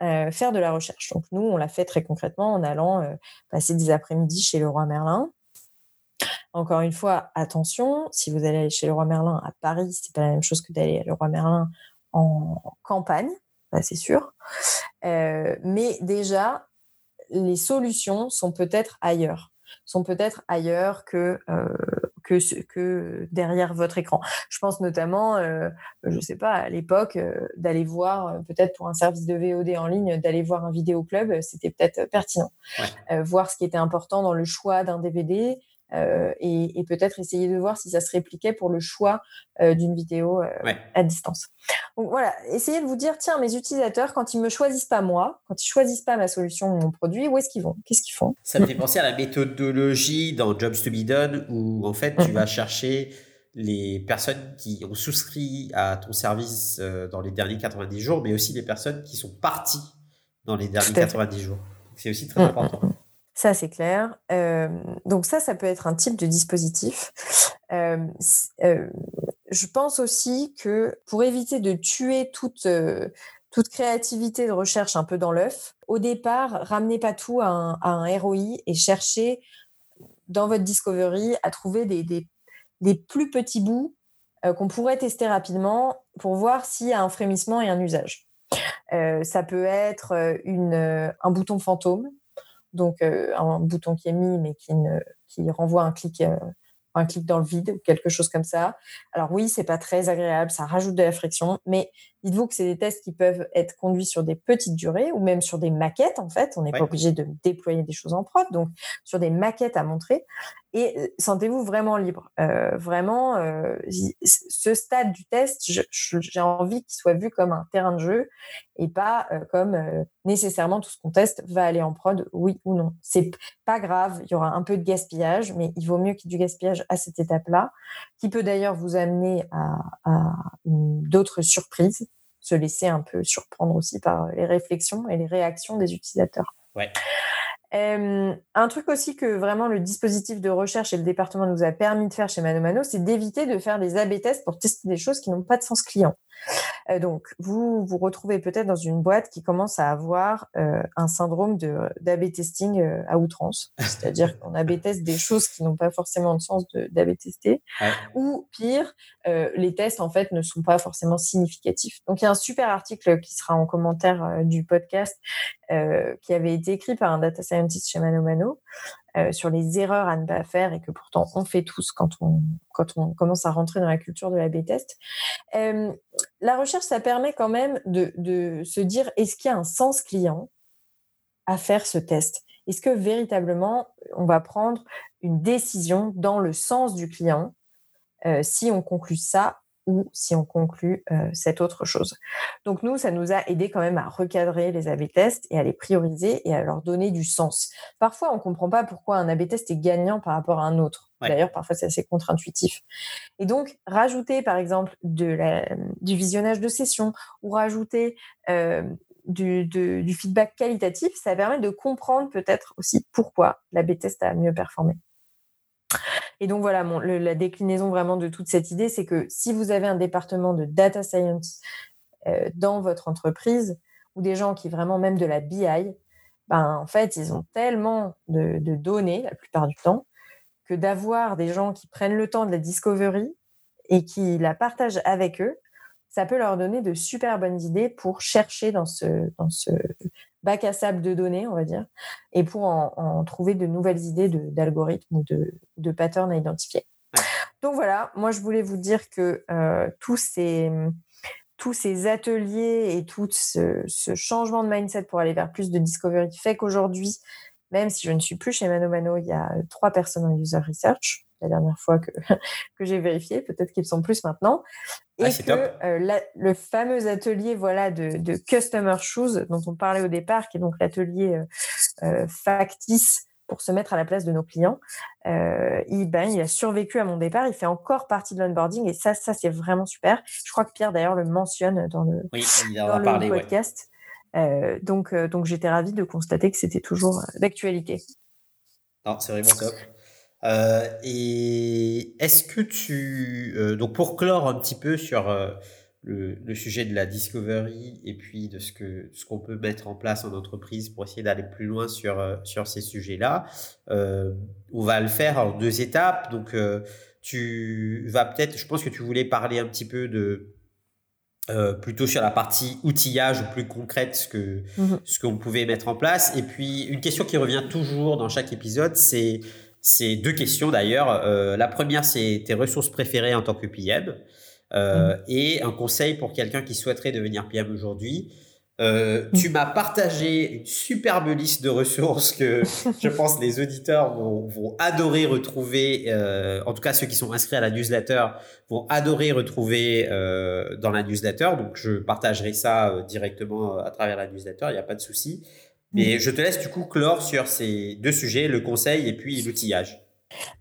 euh, faire de la recherche. Donc nous, on l'a fait très concrètement en allant euh, passer des après-midi chez le roi Merlin. Encore une fois, attention, si vous allez chez le roi Merlin à Paris, c'est pas la même chose que d'aller le roi Merlin en campagne, c'est sûr. Euh, mais déjà, les solutions sont peut-être ailleurs, sont peut-être ailleurs que que, que derrière votre écran. Je pense notamment, euh, je ne sais pas, à l'époque, euh, d'aller voir, euh, peut-être pour un service de VOD en ligne, d'aller voir un vidéo club, c'était peut-être pertinent. voir ce qui était important dans le choix d'un DVD, euh, et, peut-être essayer de voir si ça se répliquait pour le choix euh, d'une vidéo euh, à distance. Donc voilà, essayez de vous dire, tiens, mes utilisateurs, quand ils me choisissent pas moi, quand ils choisissent pas ma solution ou mon produit, où est-ce qu'ils vont? Qu'est-ce qu'ils font? Ça me fait penser à la méthodologie dans Jobs to be done, où en fait, tu vas chercher les personnes qui ont souscrit à ton service dans les derniers 90 jours, mais aussi les personnes qui sont parties dans les derniers 90 jours. C'est aussi très mm, mm, important. Ça, c'est clair. Euh, donc ça, ça peut être un type de dispositif. Euh, euh, je pense aussi que pour éviter de tuer toute, créativité de recherche un peu dans l'œuf, au départ, ramenez pas tout à un, ROI et cherchez dans votre discovery à trouver des, plus petits bouts qu'on pourrait tester rapidement pour voir s'il y a un frémissement et un usage. ça peut être un bouton fantôme donc euh, un bouton qui est mis mais qui, renvoie un clic euh, un clic dans le vide ou quelque chose comme ça. Alors oui, c'est pas très agréable, ça rajoute de la friction, mais dites-vous que c'est des tests qui peuvent être conduits sur des petites durées ou même sur des maquettes en fait. On n'est pas obligé de déployer des choses en prod, donc sur des maquettes à montrer. Et euh, sentez-vous vraiment libre. Euh, vraiment, euh, ce stade du test, j'ai envie qu'il soit vu comme un terrain de jeu et pas comme nécessairement tout ce qu'on teste va aller en prod, oui ou non. C'est pas grave, il y aura un peu de gaspillage, mais il vaut mieux qu'il y ait du gaspillage à cette étape-là, qui peut d'ailleurs vous amener à, à d'autres surprises, se laisser un peu surprendre aussi par les réflexions et les réactions des utilisateurs. Ouais un truc aussi que vraiment le dispositif de recherche et le département nous a permis de faire chez Mano Mano, c'est d'éviter de faire des A-B tests pour tester des choses qui n'ont pas de sens client. Euh, donc, vous vous retrouvez peut-être dans une boîte qui commence à avoir euh, un syndrome d'A-B testing euh, à outrance, c'est-à-dire qu'on A-B teste des choses qui n'ont pas forcément de sens d'A-B tester, ou pire, les tests en fait ne sont pas forcément significatifs. Donc, il y a un super article qui sera en commentaire du podcast qui avait été écrit par un data scientist chez Mano Mano euh, sur les erreurs à ne pas faire et que pourtant on fait tous quand on, quand on commence à rentrer dans la culture de la B-test. Euh, la recherche, ça permet quand même de, se dire est-ce qu'il y a un sens client à faire ce test? Est-ce que véritablement on va prendre une décision dans le sens du client? Euh, si on conclut ça ou si on conclut euh, cette autre chose. Donc nous, ça nous a aidé quand même à recadrer les A-B tests et à les prioriser et à leur donner du sens. Parfois, on ne comprend pas pourquoi un A-B test est gagnant par rapport à un autre. D'ailleurs, parfois, c'est assez contre-intuitif. Et donc, rajouter, par exemple, de la, du visionnage de session ou rajouter euh, du, du, feedback qualitatif, ça permet de comprendre peut-être aussi pourquoi l'A-B test a mieux performé. Et donc voilà, la déclinaison vraiment de toute cette idée, c'est que si vous avez un département de data science euh, dans votre entreprise, ou des gens qui vraiment même de la BI, ben, en fait, ils ont tellement de, données la plupart du temps que d'avoir des gens qui prennent le temps de la discovery et qui la partagent avec eux, ça peut leur donner de super bonnes idées pour chercher dans ce, dans ce bac à sable de données, on va dire, et pour en, trouver de nouvelles idées d'algorithmes ou de, de patterns à identifier. Donc voilà, moi je voulais vous dire que euh, tous, ces, tous ces ateliers et tout ce, changement de mindset pour aller vers plus de discovery fait qu'aujourd'hui, même si je ne suis plus chez Mano Mano, il y a trois personnes en user research. la dernière fois que, que j'ai vérifié. Peut-être qu'ils sont plus maintenant. Ah, et que euh, le fameux atelier voilà, de, de, Customer Shoes dont on parlait au départ, qui est donc l'atelier factice pour se mettre à la place de nos clients. il, ben, il a survécu à mon départ, il fait encore partie de l'onboarding et ça, ça c'est vraiment super. Je crois que Pierre d'ailleurs le mentionne dans le, dans le podcast. Euh, donc, euh, donc j'étais ravie de constater que c'était toujours euh, d'actualité. c'est vraiment top. Et est-ce que tu. donc, pour clore un petit peu sur le, sujet de la discovery et puis de ce qu'on ce qu'on peut mettre en place en entreprise pour essayer d'aller plus loin sur, sur ces sujets-là, on va le faire en deux étapes. Donc, tu vas peut-être. Je pense que tu voulais parler un petit peu de euh, plutôt sur la partie outillage ou plus concrète ce que mhm. ce qu'on pouvait mettre en place et puis une question qui revient toujours dans chaque épisode c'est c'est deux questions d'ailleurs euh, la première c'est tes ressources préférées en tant que PM euh, mhm. et un conseil pour quelqu'un qui souhaiterait devenir PM aujourd'hui euh, tu m'as partagé une superbe liste de ressources que je pense les auditeurs vont, vont adorer retrouver, euh, en tout cas ceux qui sont inscrits à la newsletter vont adorer retrouver euh, dans la newsletter. Donc je partagerai ça euh, directement à travers la newsletter, il n'y a pas de souci. Mais je te laisse du coup clore sur ces deux sujets, le conseil et puis l'outillage.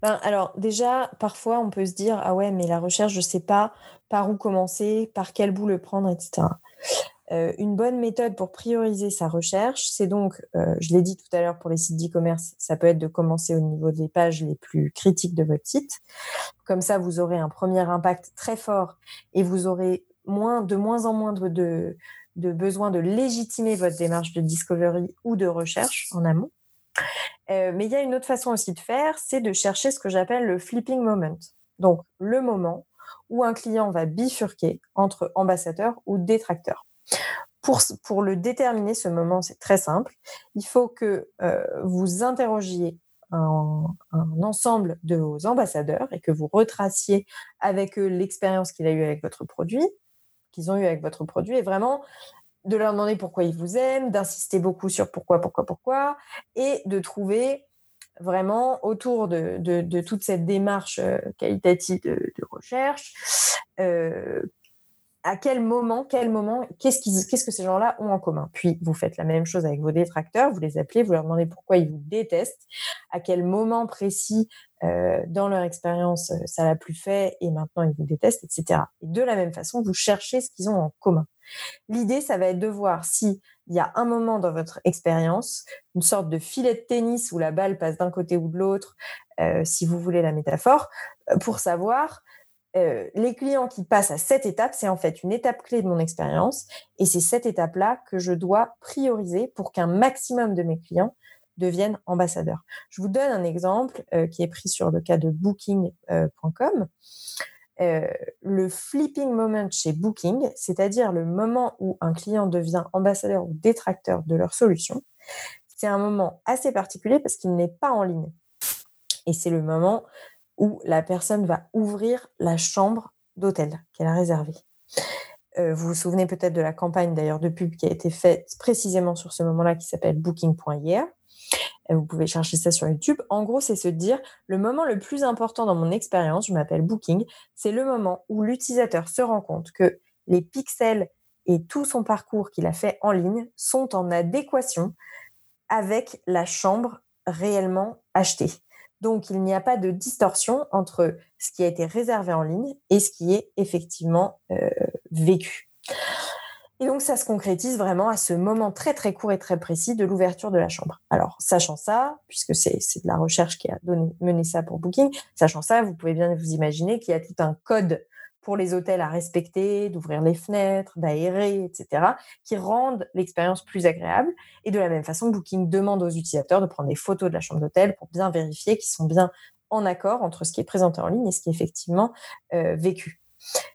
Ben, alors déjà, parfois on peut se dire, ah ouais, mais la recherche, je ne sais pas par où commencer, par quel bout le prendre, etc. Euh, une bonne méthode pour prioriser sa recherche, c'est donc, euh, je l'ai dit tout à l'heure pour les sites d'e-commerce, ça peut être de commencer au niveau des pages les plus critiques de votre site. Comme ça, vous aurez un premier impact très fort et vous aurez moins, de moins en moins de, de besoin de légitimer votre démarche de discovery ou de recherche en amont. Euh, mais il y a une autre façon aussi de faire, c'est de chercher ce que j'appelle le flipping moment. Donc, le moment où un client va bifurquer entre ambassadeur ou détracteur. Pour, pour le déterminer, ce moment, c'est très simple. Il faut que euh, vous interrogiez un, ensemble de vos ambassadeurs et que vous retraciez avec eux l'expérience qu'il a eue avec votre produit, qu'ils ont eu avec votre produit, et vraiment de leur demander pourquoi ils vous aiment, d'insister beaucoup sur pourquoi, pourquoi, pourquoi, et de trouver vraiment autour de, de, toute cette démarche euh, qualitative de, recherche, euh, à quel moment, quel moment, qu'est-ce, que ces gens-là ont en commun? Puis vous faites la même chose avec vos détracteurs, vous les appelez, vous leur demandez pourquoi ils vous détestent, à quel moment précis euh, dans leur expérience euh, ça l'a plus fait et maintenant ils vous détestent, etc. Et de la même façon, vous cherchez ce qu'ils ont en commun. L'idée, ça va être de voir si il y a un moment dans votre expérience, une sorte de filet de tennis où la balle passe d'un côté ou de l'autre, euh, si vous voulez la métaphore, pour savoir euh, les clients qui passent à cette étape, c'est en fait une étape clé de mon expérience et c'est cette étape-là que je dois prioriser pour qu'un maximum de mes clients deviennent ambassadeurs. Je vous donne un exemple euh, qui est pris sur le cas de booking.com. Euh, le flipping moment chez Booking, c'est-à-dire le moment où un client devient ambassadeur ou détracteur de leur solution, c'est un moment assez particulier parce qu'il n'est pas en ligne. Et c'est le moment où la personne va ouvrir la chambre d'hôtel qu'elle a réservée. Euh, vous vous souvenez peut-être de la campagne d'ailleurs de pub qui a été faite précisément sur ce moment-là qui s'appelle booking.year. Euh, vous pouvez chercher ça sur YouTube. En gros, c'est se dire le moment le plus important dans mon expérience, je m'appelle Booking, c'est le moment où l'utilisateur se rend compte que les pixels et tout son parcours qu'il a fait en ligne sont en adéquation avec la chambre réellement achetée. Donc, il n'y a pas de distorsion entre ce qui a été réservé en ligne et ce qui est effectivement euh, vécu. Et donc, ça se concrétise vraiment à ce moment très, très court et très précis de l'ouverture de la chambre. Alors, sachant ça, puisque c'est de la recherche qui a donné, mené ça pour Booking, sachant ça, vous pouvez bien vous imaginer qu'il y a tout un code pour les hôtels à respecter, d'ouvrir les fenêtres, d'aérer, etc., qui rendent l'expérience plus agréable. Et de la même façon, Booking demande aux utilisateurs de prendre des photos de la chambre d'hôtel pour bien vérifier qu'ils sont bien en accord entre ce qui est présenté en ligne et ce qui est effectivement euh, vécu.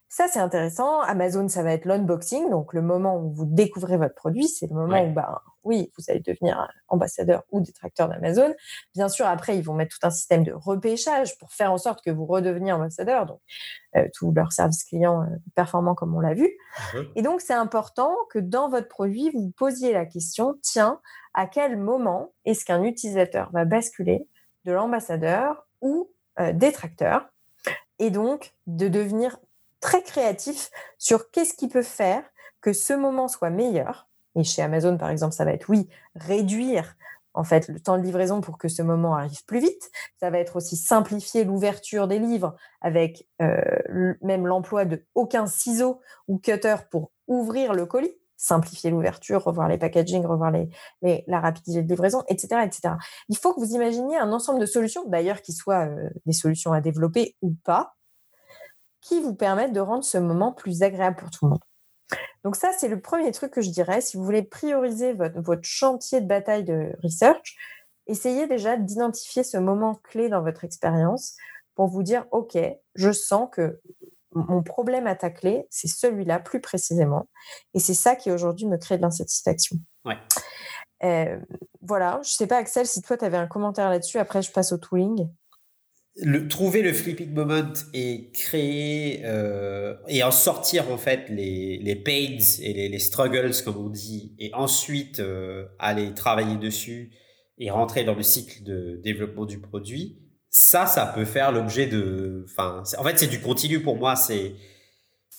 Ça, c'est intéressant. Amazon, ça va être l'unboxing, donc le moment où vous découvrez votre produit, c'est le moment où, bah, oui, vous allez devenir ambassadeur ou détracteur d'Amazon. Bien sûr, après, ils vont mettre tout un système de repêchage pour faire en sorte que vous redeveniez ambassadeur, donc euh, tout leur service client euh, performant comme on l'a vu. Mhm. Et donc, c'est important que dans votre produit, vous posiez la question, tiens, à quel moment est-ce qu'un utilisateur va basculer de l'ambassadeur ou détracteurs et donc de devenir très créatif sur qu'est-ce qui peut faire que ce moment soit meilleur. Et chez Amazon, par exemple, ça va être oui, réduire en fait le temps de livraison pour que ce moment arrive plus vite. Ça va être aussi simplifier l'ouverture des livres avec euh, même l'emploi de aucun ciseau ou cutter pour ouvrir le colis, simplifier l'ouverture, revoir les packaging, revoir la rapidité de livraison, etc., etc. Il faut que vous imaginiez un ensemble de solutions, d'ailleurs qui soient euh, des solutions à développer ou pas, qui vous permettent de rendre ce moment plus agréable pour tout le monde. Donc ça, c'est le premier truc que je dirais. Si vous voulez prioriser votre, votre chantier de bataille de research, essayez déjà d'identifier ce moment clé dans votre expérience pour vous dire, OK, je sens que mon problème à tacler, c'est celui-là plus précisément. Et c'est ça qui aujourd'hui me crée de l'insatisfaction. Ouais. Euh, voilà, je ne sais pas Axel si toi tu avais un commentaire là-dessus, après je passe au tooling le, trouver le flipping moment et créer euh, et en sortir en fait les, les pains et les, les struggles comme on dit et ensuite euh, aller travailler dessus et rentrer dans le cycle de développement du produit ça ça peut faire l'objet de enfin en fait c'est du continu pour moi c'est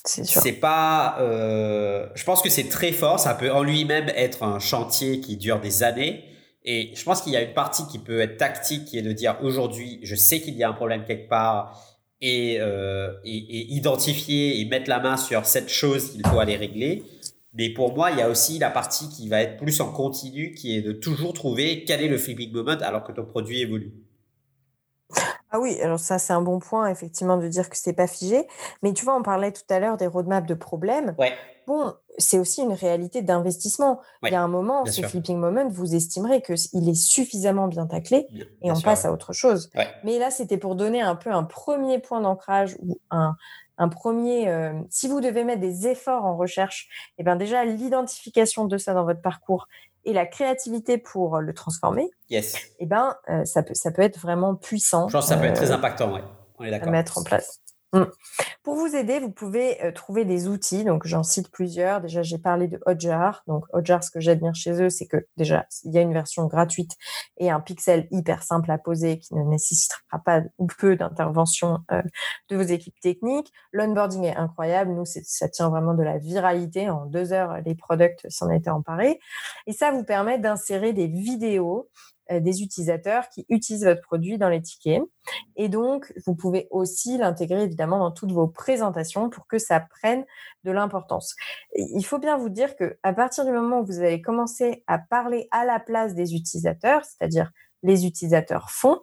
c'est pas euh, je pense que c'est très fort ça peut en lui-même être un chantier qui dure des années et je pense qu'il y a une partie qui peut être tactique, qui est de dire aujourd'hui, je sais qu'il y a un problème quelque part et, euh, et, et, identifier et mettre la main sur cette chose qu'il faut aller régler. Mais pour moi, il y a aussi la partie qui va être plus en continu, qui est de toujours trouver quel est le flipping moment alors que ton produit évolue. Ah oui, alors ça c'est un bon point effectivement de dire que c'est pas figé. Mais tu vois, on parlait tout à l'heure des roadmaps de problèmes. Ouais. C'est aussi une réalité d'investissement. Il y a un moment, ce flipping moment, vous estimerez qu'il est suffisamment bien taclé et on passe à autre chose. Mais là, c'était pour donner un peu un premier point d'ancrage ou un, un premier. Euh, si vous devez mettre des efforts en recherche, et eh ben déjà l'identification de ça dans votre parcours et la créativité pour le transformer, yes. et eh ben euh, ça peut ça peut être vraiment puissant. Je pense que ça peut être très euh, impactant, ouais. On est d'accord. À mettre en place. Mmh. Pour vous aider, vous pouvez euh, trouver des outils. Donc, j'en cite plusieurs. Déjà, j'ai parlé de Hotjar. Donc, Hotjar, ce que j'admire chez eux, c'est que déjà, il y a une version gratuite et un pixel hyper simple à poser qui ne nécessitera pas ou peu d'intervention euh, de vos équipes techniques. L'onboarding est incroyable. Nous, ça tient vraiment de la viralité. En deux heures, les products s'en étaient emparés. Et ça vous permet d'insérer des vidéos des utilisateurs qui utilisent votre produit dans les tickets. Et donc, vous pouvez aussi l'intégrer évidemment dans toutes vos présentations pour que ça prenne de l'importance. Il faut bien vous dire que à partir du moment où vous allez commencer à parler à la place des utilisateurs, c'est-à-dire les utilisateurs font,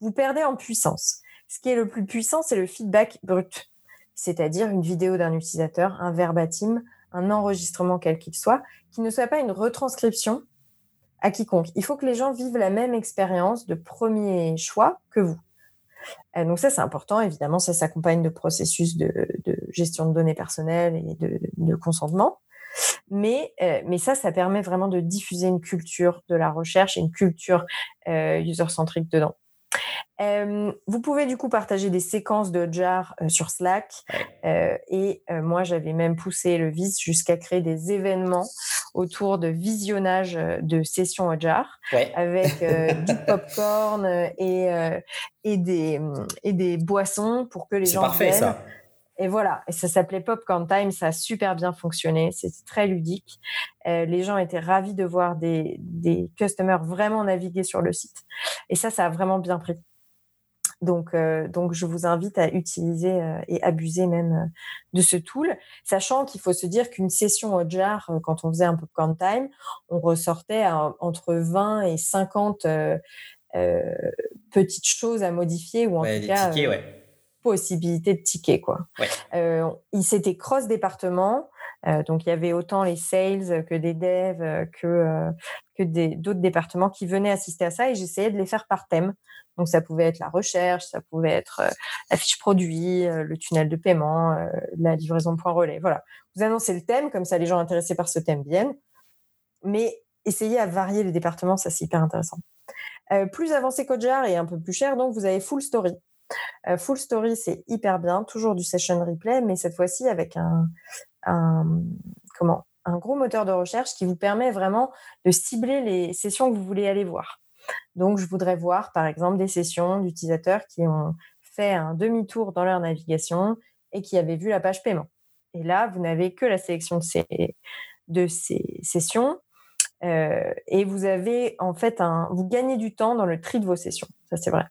vous perdez en puissance. Ce qui est le plus puissant, c'est le feedback brut, c'est-à-dire une vidéo d'un utilisateur, un verbatim, un enregistrement quel qu'il soit, qui ne soit pas une retranscription à quiconque. Il faut que les gens vivent la même expérience de premier choix que vous. Euh, donc ça, c'est important. Évidemment, ça s'accompagne de processus de, gestion de données personnelles et de, consentement. Mais, euh, mais ça, ça permet vraiment de diffuser une culture de la recherche et une culture euh, user-centrique dedans vous pouvez du coup partager des séquences de jar sur Slack. et moi, j'avais même poussé le vice jusqu'à créer des événements autour de visionnage de sessions jar avec du popcorn et, et, des, et des boissons pour que les gens. C'est parfait ça. Et voilà, et ça s'appelait Popcorn Time, ça a super bien fonctionné, c'était très ludique. les gens étaient ravis de voir des, des customers vraiment naviguer sur le site. Et ça, ça a vraiment bien pris. Donc, euh, donc, je vous invite à utiliser euh, et abuser même euh, de ce tool, sachant qu'il faut se dire qu'une session au jar, quand on faisait un popcorn time, on ressortait entre 20 et 50 petites choses à modifier ou en tout cas possibilité de tickets quoi. il s'était cross département, donc il y avait autant les sales que des devs que que d'autres départements qui venaient assister à ça et j'essayais de les faire par thème. Donc ça pouvait être la recherche, ça pouvait être euh, la fiche produit, euh, le tunnel de paiement, euh, la livraison point relais. Voilà. Vous annoncez le thème, comme ça les gens intéressés par ce thème viennent. Mais essayez à varier les départements, ça c'est hyper intéressant. plus avancé qu'Ojar et un peu plus cher, donc vous avez Full Story. full Story, c'est hyper bien, toujours du session replay, mais cette fois-ci avec un, un, comment, un gros moteur de recherche qui vous permet vraiment de cibler les sessions que vous voulez aller voir. Donc, je voudrais voir, par exemple, des sessions d'utilisateurs qui ont fait un demi-tour dans leur navigation et qui avaient vu la page paiement. Et là, vous n'avez que la sélection de ces, de ces sessions. Euh, et vous avez en fait un, vous gagnez du temps dans le tri de vos sessions. Ça, c'est vrai.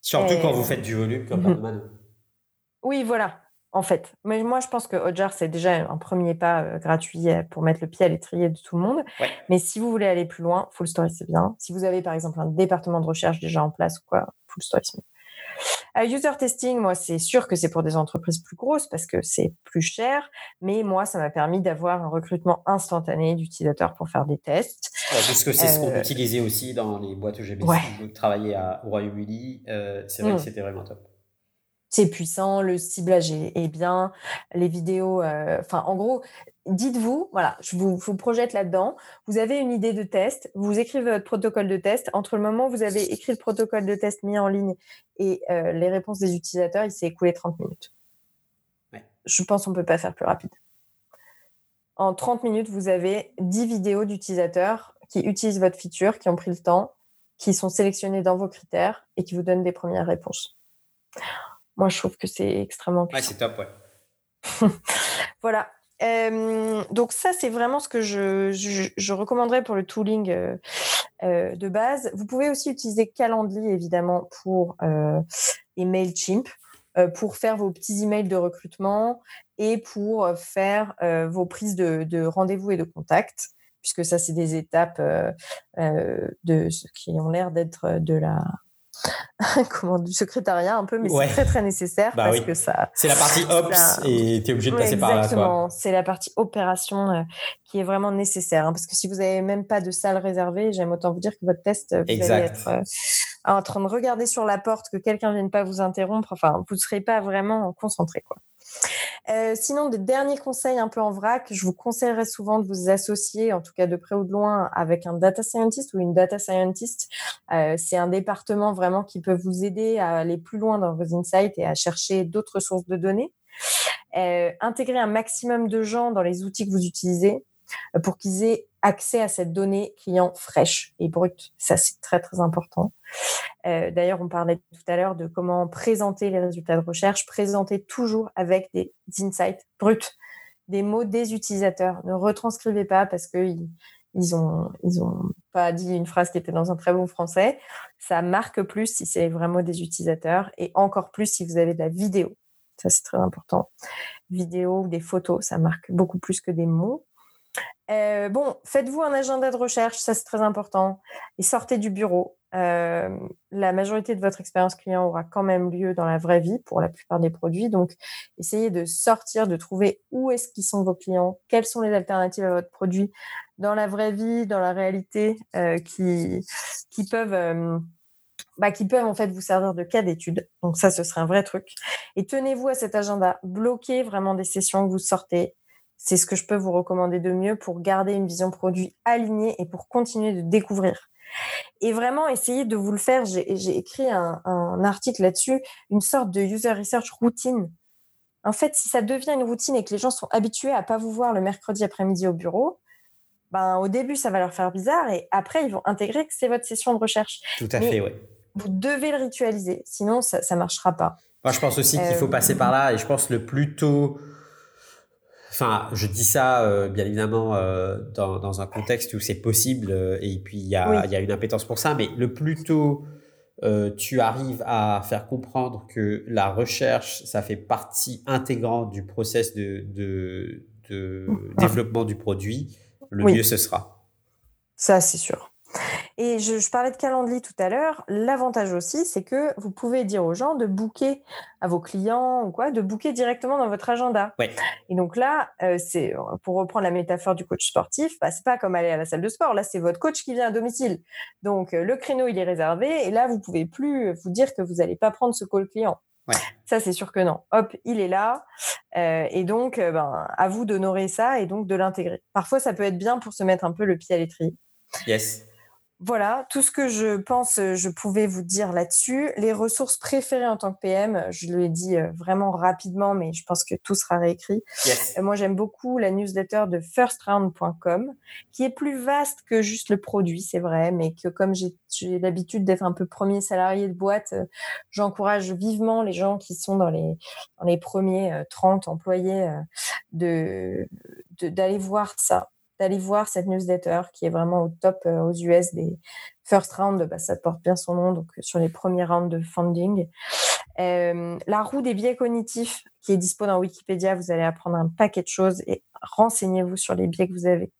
Surtout quand vous faites du volume comme mhm. Oui, voilà. En fait, mais moi je pense que Hotjar c'est déjà un premier pas euh, gratuit euh, pour mettre le pied à l'étrier de tout le monde. Mais si vous voulez aller plus loin, Full Story c'est bien. Si vous avez par exemple un département de recherche déjà en place ou quoi, Full Story c'est mieux. Euh, user testing, moi, c'est sûr que c'est pour des entreprises plus grosses parce que c'est plus cher, mais moi, ça m'a permis d'avoir un recrutement instantané d'utilisateurs pour faire des tests. parce que c'est ce qu'on utilisait aussi dans les boîtes UGB. Ouais. Travailler au Royaume-Uni, euh, c'est vrai que mm. c'était vraiment top c'est puissant, le ciblage est, bien, les vidéos, enfin en gros, dites-vous, voilà, je vous, projette là-dedans. Vous avez une idée de test, vous écrivez votre protocole de test. Entre le moment où vous avez écrit le protocole de test mis en ligne et euh, les réponses des utilisateurs, il s'est écoulé 30 minutes. Je pense qu'on ne peut pas faire plus rapide. En 30 minutes, vous avez 10 vidéos d'utilisateurs qui utilisent votre feature, qui ont pris le temps, qui sont sélectionnés dans vos critères et qui vous donnent des premières réponses. Moi, je trouve que c'est extrêmement puissant. Ouais, c'est top, ouais. voilà. Euh, donc ça, c'est vraiment ce que je, je, recommanderais pour le tooling euh, euh, de base. Vous pouvez aussi utiliser Calendly, évidemment, pour et MailChimp pour faire vos petits emails de recrutement et pour faire vos prises de, de rendez-vous et de contact, puisque ça, c'est des étapes de, qui ont l'air d'être de la comment du secrétariat un peu, mais c'est très très nécessaire bah parce que ça. C'est la partie ops et tu es obligé de passer par là. Exactement, c'est la partie opération euh, qui est vraiment nécessaire hein, parce que si vous n'avez même pas de salle réservée, j'aime autant vous dire que votre test, vous allez être euh, en train de regarder sur la porte que quelqu'un vienne pas vous interrompre. Enfin, vous ne serez pas vraiment concentré quoi. Euh, sinon, des derniers conseils un peu en vrac, je vous conseillerais souvent de vous associer, en tout cas de près ou de loin, avec un data scientist ou une data scientist. Euh, c'est un département vraiment qui peut vous aider à aller plus loin dans vos insights et à chercher d'autres sources de données. Euh, intégrer un maximum de gens dans les outils que vous utilisez pour qu'ils aient accès à cette donnée client fraîche et brute. Ça, c'est très, très important. Euh, d'ailleurs, on parlait tout à l'heure de comment présenter les résultats de recherche. Présenter toujours avec des insights bruts, des mots des utilisateurs. Ne retranscrivez pas parce qu'ils ils pas dit une phrase qui était dans un très bon français. Ça marque plus si c'est vraiment des utilisateurs et encore plus si vous avez de la vidéo. Ça, c'est très important. Vidéo ou des photos, ça marque beaucoup plus que des mots. Euh, bon, faites-vous un agenda de recherche, ça c'est très important. Et sortez du bureau. Euh, la majorité de votre expérience client aura quand même lieu dans la vraie vie pour la plupart des produits. Donc, essayez de sortir, de trouver où est-ce qu'ils sont vos clients, quelles sont les alternatives à votre produit dans la vraie vie, dans la réalité, euh, qui, peuvent... bah, qui peuvent en fait vous servir de cas d'étude. Donc ça, ce serait un vrai truc. Et tenez-vous à cet agenda. Bloquez vraiment des sessions que vous sortez c'est ce que je peux vous recommander de mieux pour garder une vision produit alignée et pour continuer de découvrir. Et vraiment, essayez de vous le faire. J'ai écrit un, article là-dessus, une sorte de user research routine. En fait, si ça devient une routine et que les gens sont habitués à pas vous voir le mercredi après-midi au bureau, ben, au début, ça va leur faire bizarre et après, ils vont intégrer que c'est votre session de recherche. Tout à fait, oui. Vous devez le ritualiser, sinon ça ne marchera pas. Moi, je pense aussi qu'il faut passer par là et je pense le plus tôt Enfin, je dis ça euh, bien évidemment euh, dans, dans, un contexte où c'est possible euh, et puis il y a, y a, une impétence pour ça, mais le plus tôt tu arrives à faire comprendre que la recherche, ça fait partie intégrante du process de, de, de développement du produit, le mieux ce sera. Ça, c'est sûr. Et je, parlais de Calendly tout à l'heure. L'avantage aussi, c'est que vous pouvez dire aux gens de booker à vos clients ou quoi, de booker directement dans votre agenda. Et donc là, euh, c'est pour reprendre la métaphore du coach sportif, bah, c'est pas comme aller à la salle de sport. Là, c'est votre coach qui vient à domicile. Donc euh, le créneau, il est réservé. Et là, vous pouvez plus vous dire que vous n'allez pas prendre ce call client. Ça, c'est sûr que non. Hop, il est là. Euh, et donc, ben, à vous d'honorer ça et donc de l'intégrer. Parfois, ça peut être bien pour se mettre un peu le pied à l'étrier. Yes. Voilà, tout ce que je pense, euh, je pouvais vous dire là-dessus. Les ressources préférées en tant que PM, je l'ai dit euh, vraiment rapidement, mais je pense que tout sera réécrit. Euh, moi, j'aime beaucoup la newsletter de firstround.com, qui est plus vaste que juste le produit, c'est vrai, mais que comme j'ai l'habitude d'être un peu premier salarié de boîte, j'encourage vivement les gens qui sont dans les, dans les premiers 30 employés de d'aller voir ça d'aller voir cette newsletter qui est vraiment au top euh, aux US des first round, bah, ça porte bien son nom, donc euh, sur les premiers rounds de funding. Euh, la roue des biais cognitifs qui est dispo dans Wikipédia, vous allez apprendre un paquet de choses et renseignez-vous sur les biais que vous avez.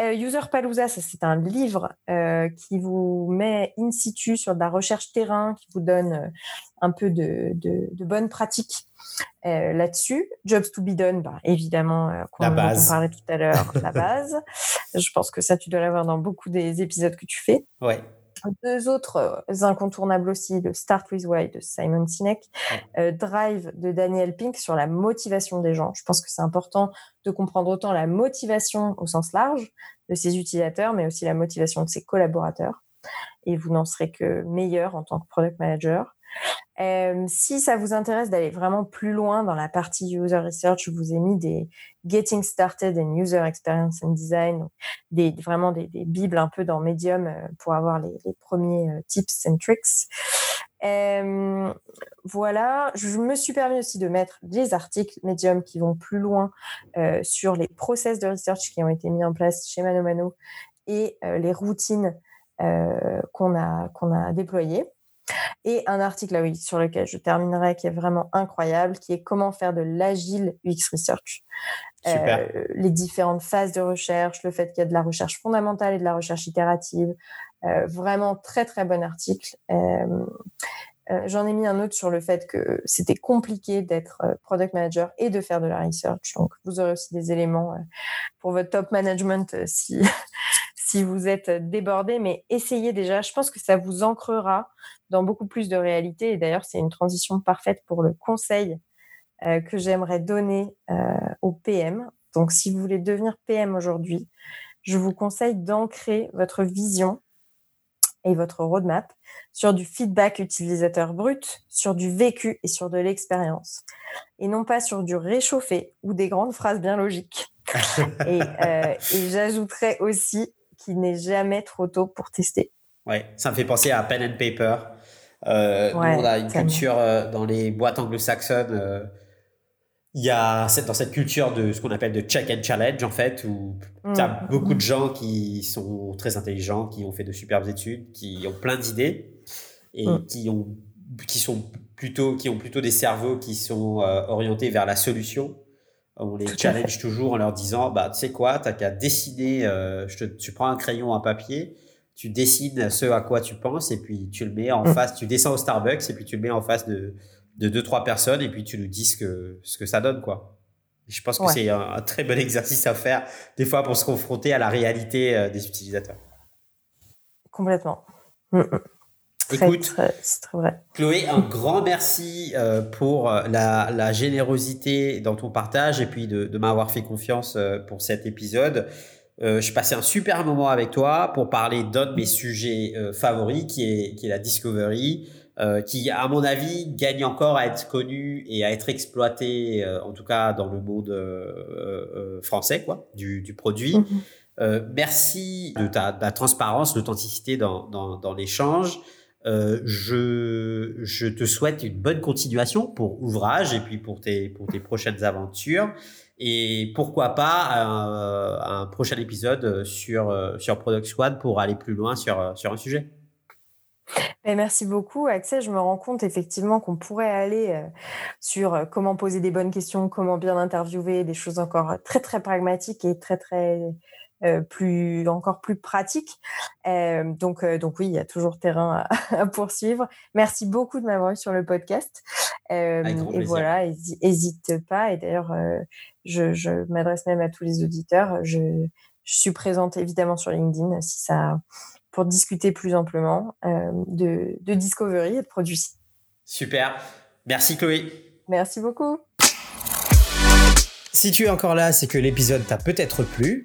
Euh, User Palooza, c'est un livre euh, qui vous met in situ sur de la recherche terrain, qui vous donne euh, un peu de, de, de bonnes pratiques euh, là-dessus. Jobs to be done, bah, évidemment, qu'on on parlait tout à l'heure, la base. Je pense que ça, tu dois l'avoir dans beaucoup des épisodes que tu fais. Ouais. Deux autres euh, incontournables aussi, le Start with Why de Simon Sinek, euh, Drive de Daniel Pink sur la motivation des gens. Je pense que c'est important de comprendre autant la motivation au sens large de ses utilisateurs, mais aussi la motivation de ses collaborateurs. Et vous n'en serez que meilleur en tant que product manager. Euh, si ça vous intéresse d'aller vraiment plus loin dans la partie user research, je vous ai mis des Getting Started in User Experience and Design, des, vraiment des, bibles un peu dans Medium euh, pour avoir les, premiers euh, tips and tricks. Voilà, je me suis permis aussi de mettre des articles Medium qui vont plus loin sur les process de research qui ont été mis en place chez Mano Mano et les routines qu'on a déployées. Et un article, là oui, sur lequel je terminerai, qui est vraiment incroyable, qui est comment faire de l'agile UX Research. Euh, les différentes phases de recherche, le fait qu'il y a de la recherche fondamentale et de la recherche itérative. Euh, vraiment très très bon article. Euh, J'en ai mis un autre sur le fait que c'était compliqué d'être product manager et de faire de la research. Donc, vous aurez aussi des éléments pour votre top management si, si vous êtes débordé. Mais essayez déjà. Je pense que ça vous ancrera dans beaucoup plus de réalité. Et d'ailleurs, c'est une transition parfaite pour le conseil euh, que j'aimerais donner euh, au PM. Donc, si vous voulez devenir PM aujourd'hui, je vous conseille d'ancrer votre vision et votre roadmap sur du feedback utilisateur brut, sur du vécu et sur de l'expérience, et non pas sur du réchauffé ou des grandes phrases bien logiques. et, euh, et j'ajouterais aussi qu'il n'est jamais trop tôt pour tester. Ouais, ça me fait penser à pen and paper. Euh, on a une culture euh, dans les boîtes anglo-saxonnes. Euh, il y a cette, dans cette culture de ce qu'on appelle de check and challenge en fait où il y a mm. beaucoup de gens qui sont très intelligents, qui ont fait de superbes études, qui ont plein d'idées et mm. qui ont qui sont plutôt qui ont plutôt des cerveaux qui sont orientés vers la solution. On les challenge toujours en leur disant bah tu sais quoi, t'as qu'à décider. je te, tu prends un crayon, un papier tu dessines ce à quoi tu penses et puis tu le mets en mm. face, tu descends au Starbucks et puis tu le mets en face de, de deux, trois personnes et puis tu nous dis ce que, ce que ça donne, quoi. je pense que c'est un, très bon exercice à faire, des fois, pour se confronter à la réalité euh, des utilisateurs. Complètement. Mm, Écoute, Chloé, un grand merci euh, pour euh, la, la, générosité dans ton partage et puis de, de m'avoir fait confiance pour cet épisode. Euh, je passais un super moment avec toi pour parler d'un de mes sujets euh, favoris, qui est, qui est la discovery, euh, qui, à mon avis, gagne encore à être connu et à être exploité, euh, en tout cas dans le monde euh, français, quoi, du, du produit. Mhm. merci de ta, de ta transparence, l'authenticité dans, dans, dans l'échange. Je, je te souhaite une bonne continuation pour ouvrage et puis pour tes, prochaines aventures et pourquoi pas un, prochain épisode sur, euh, sur Product Squad pour aller plus loin sur, euh, un sujet. Merci beaucoup, Axel. Je me rends compte effectivement qu'on pourrait aller euh, sur comment poser des bonnes questions, comment bien interviewer, des choses encore très très pragmatiques et très très plus encore plus pratiques. donc donc oui, il y a toujours terrain à, poursuivre. Merci beaucoup de m'avoir eu sur le podcast. et voilà, n'hésite pas. Et d'ailleurs, je, m'adresse même à tous les auditeurs. Je, suis présente évidemment sur LinkedIn si ça, pour discuter plus amplement euh, de, de discovery et de produits. Super. Merci Chloé. Merci beaucoup. Si tu es encore là, c'est que l'épisode t'a peut-être plu.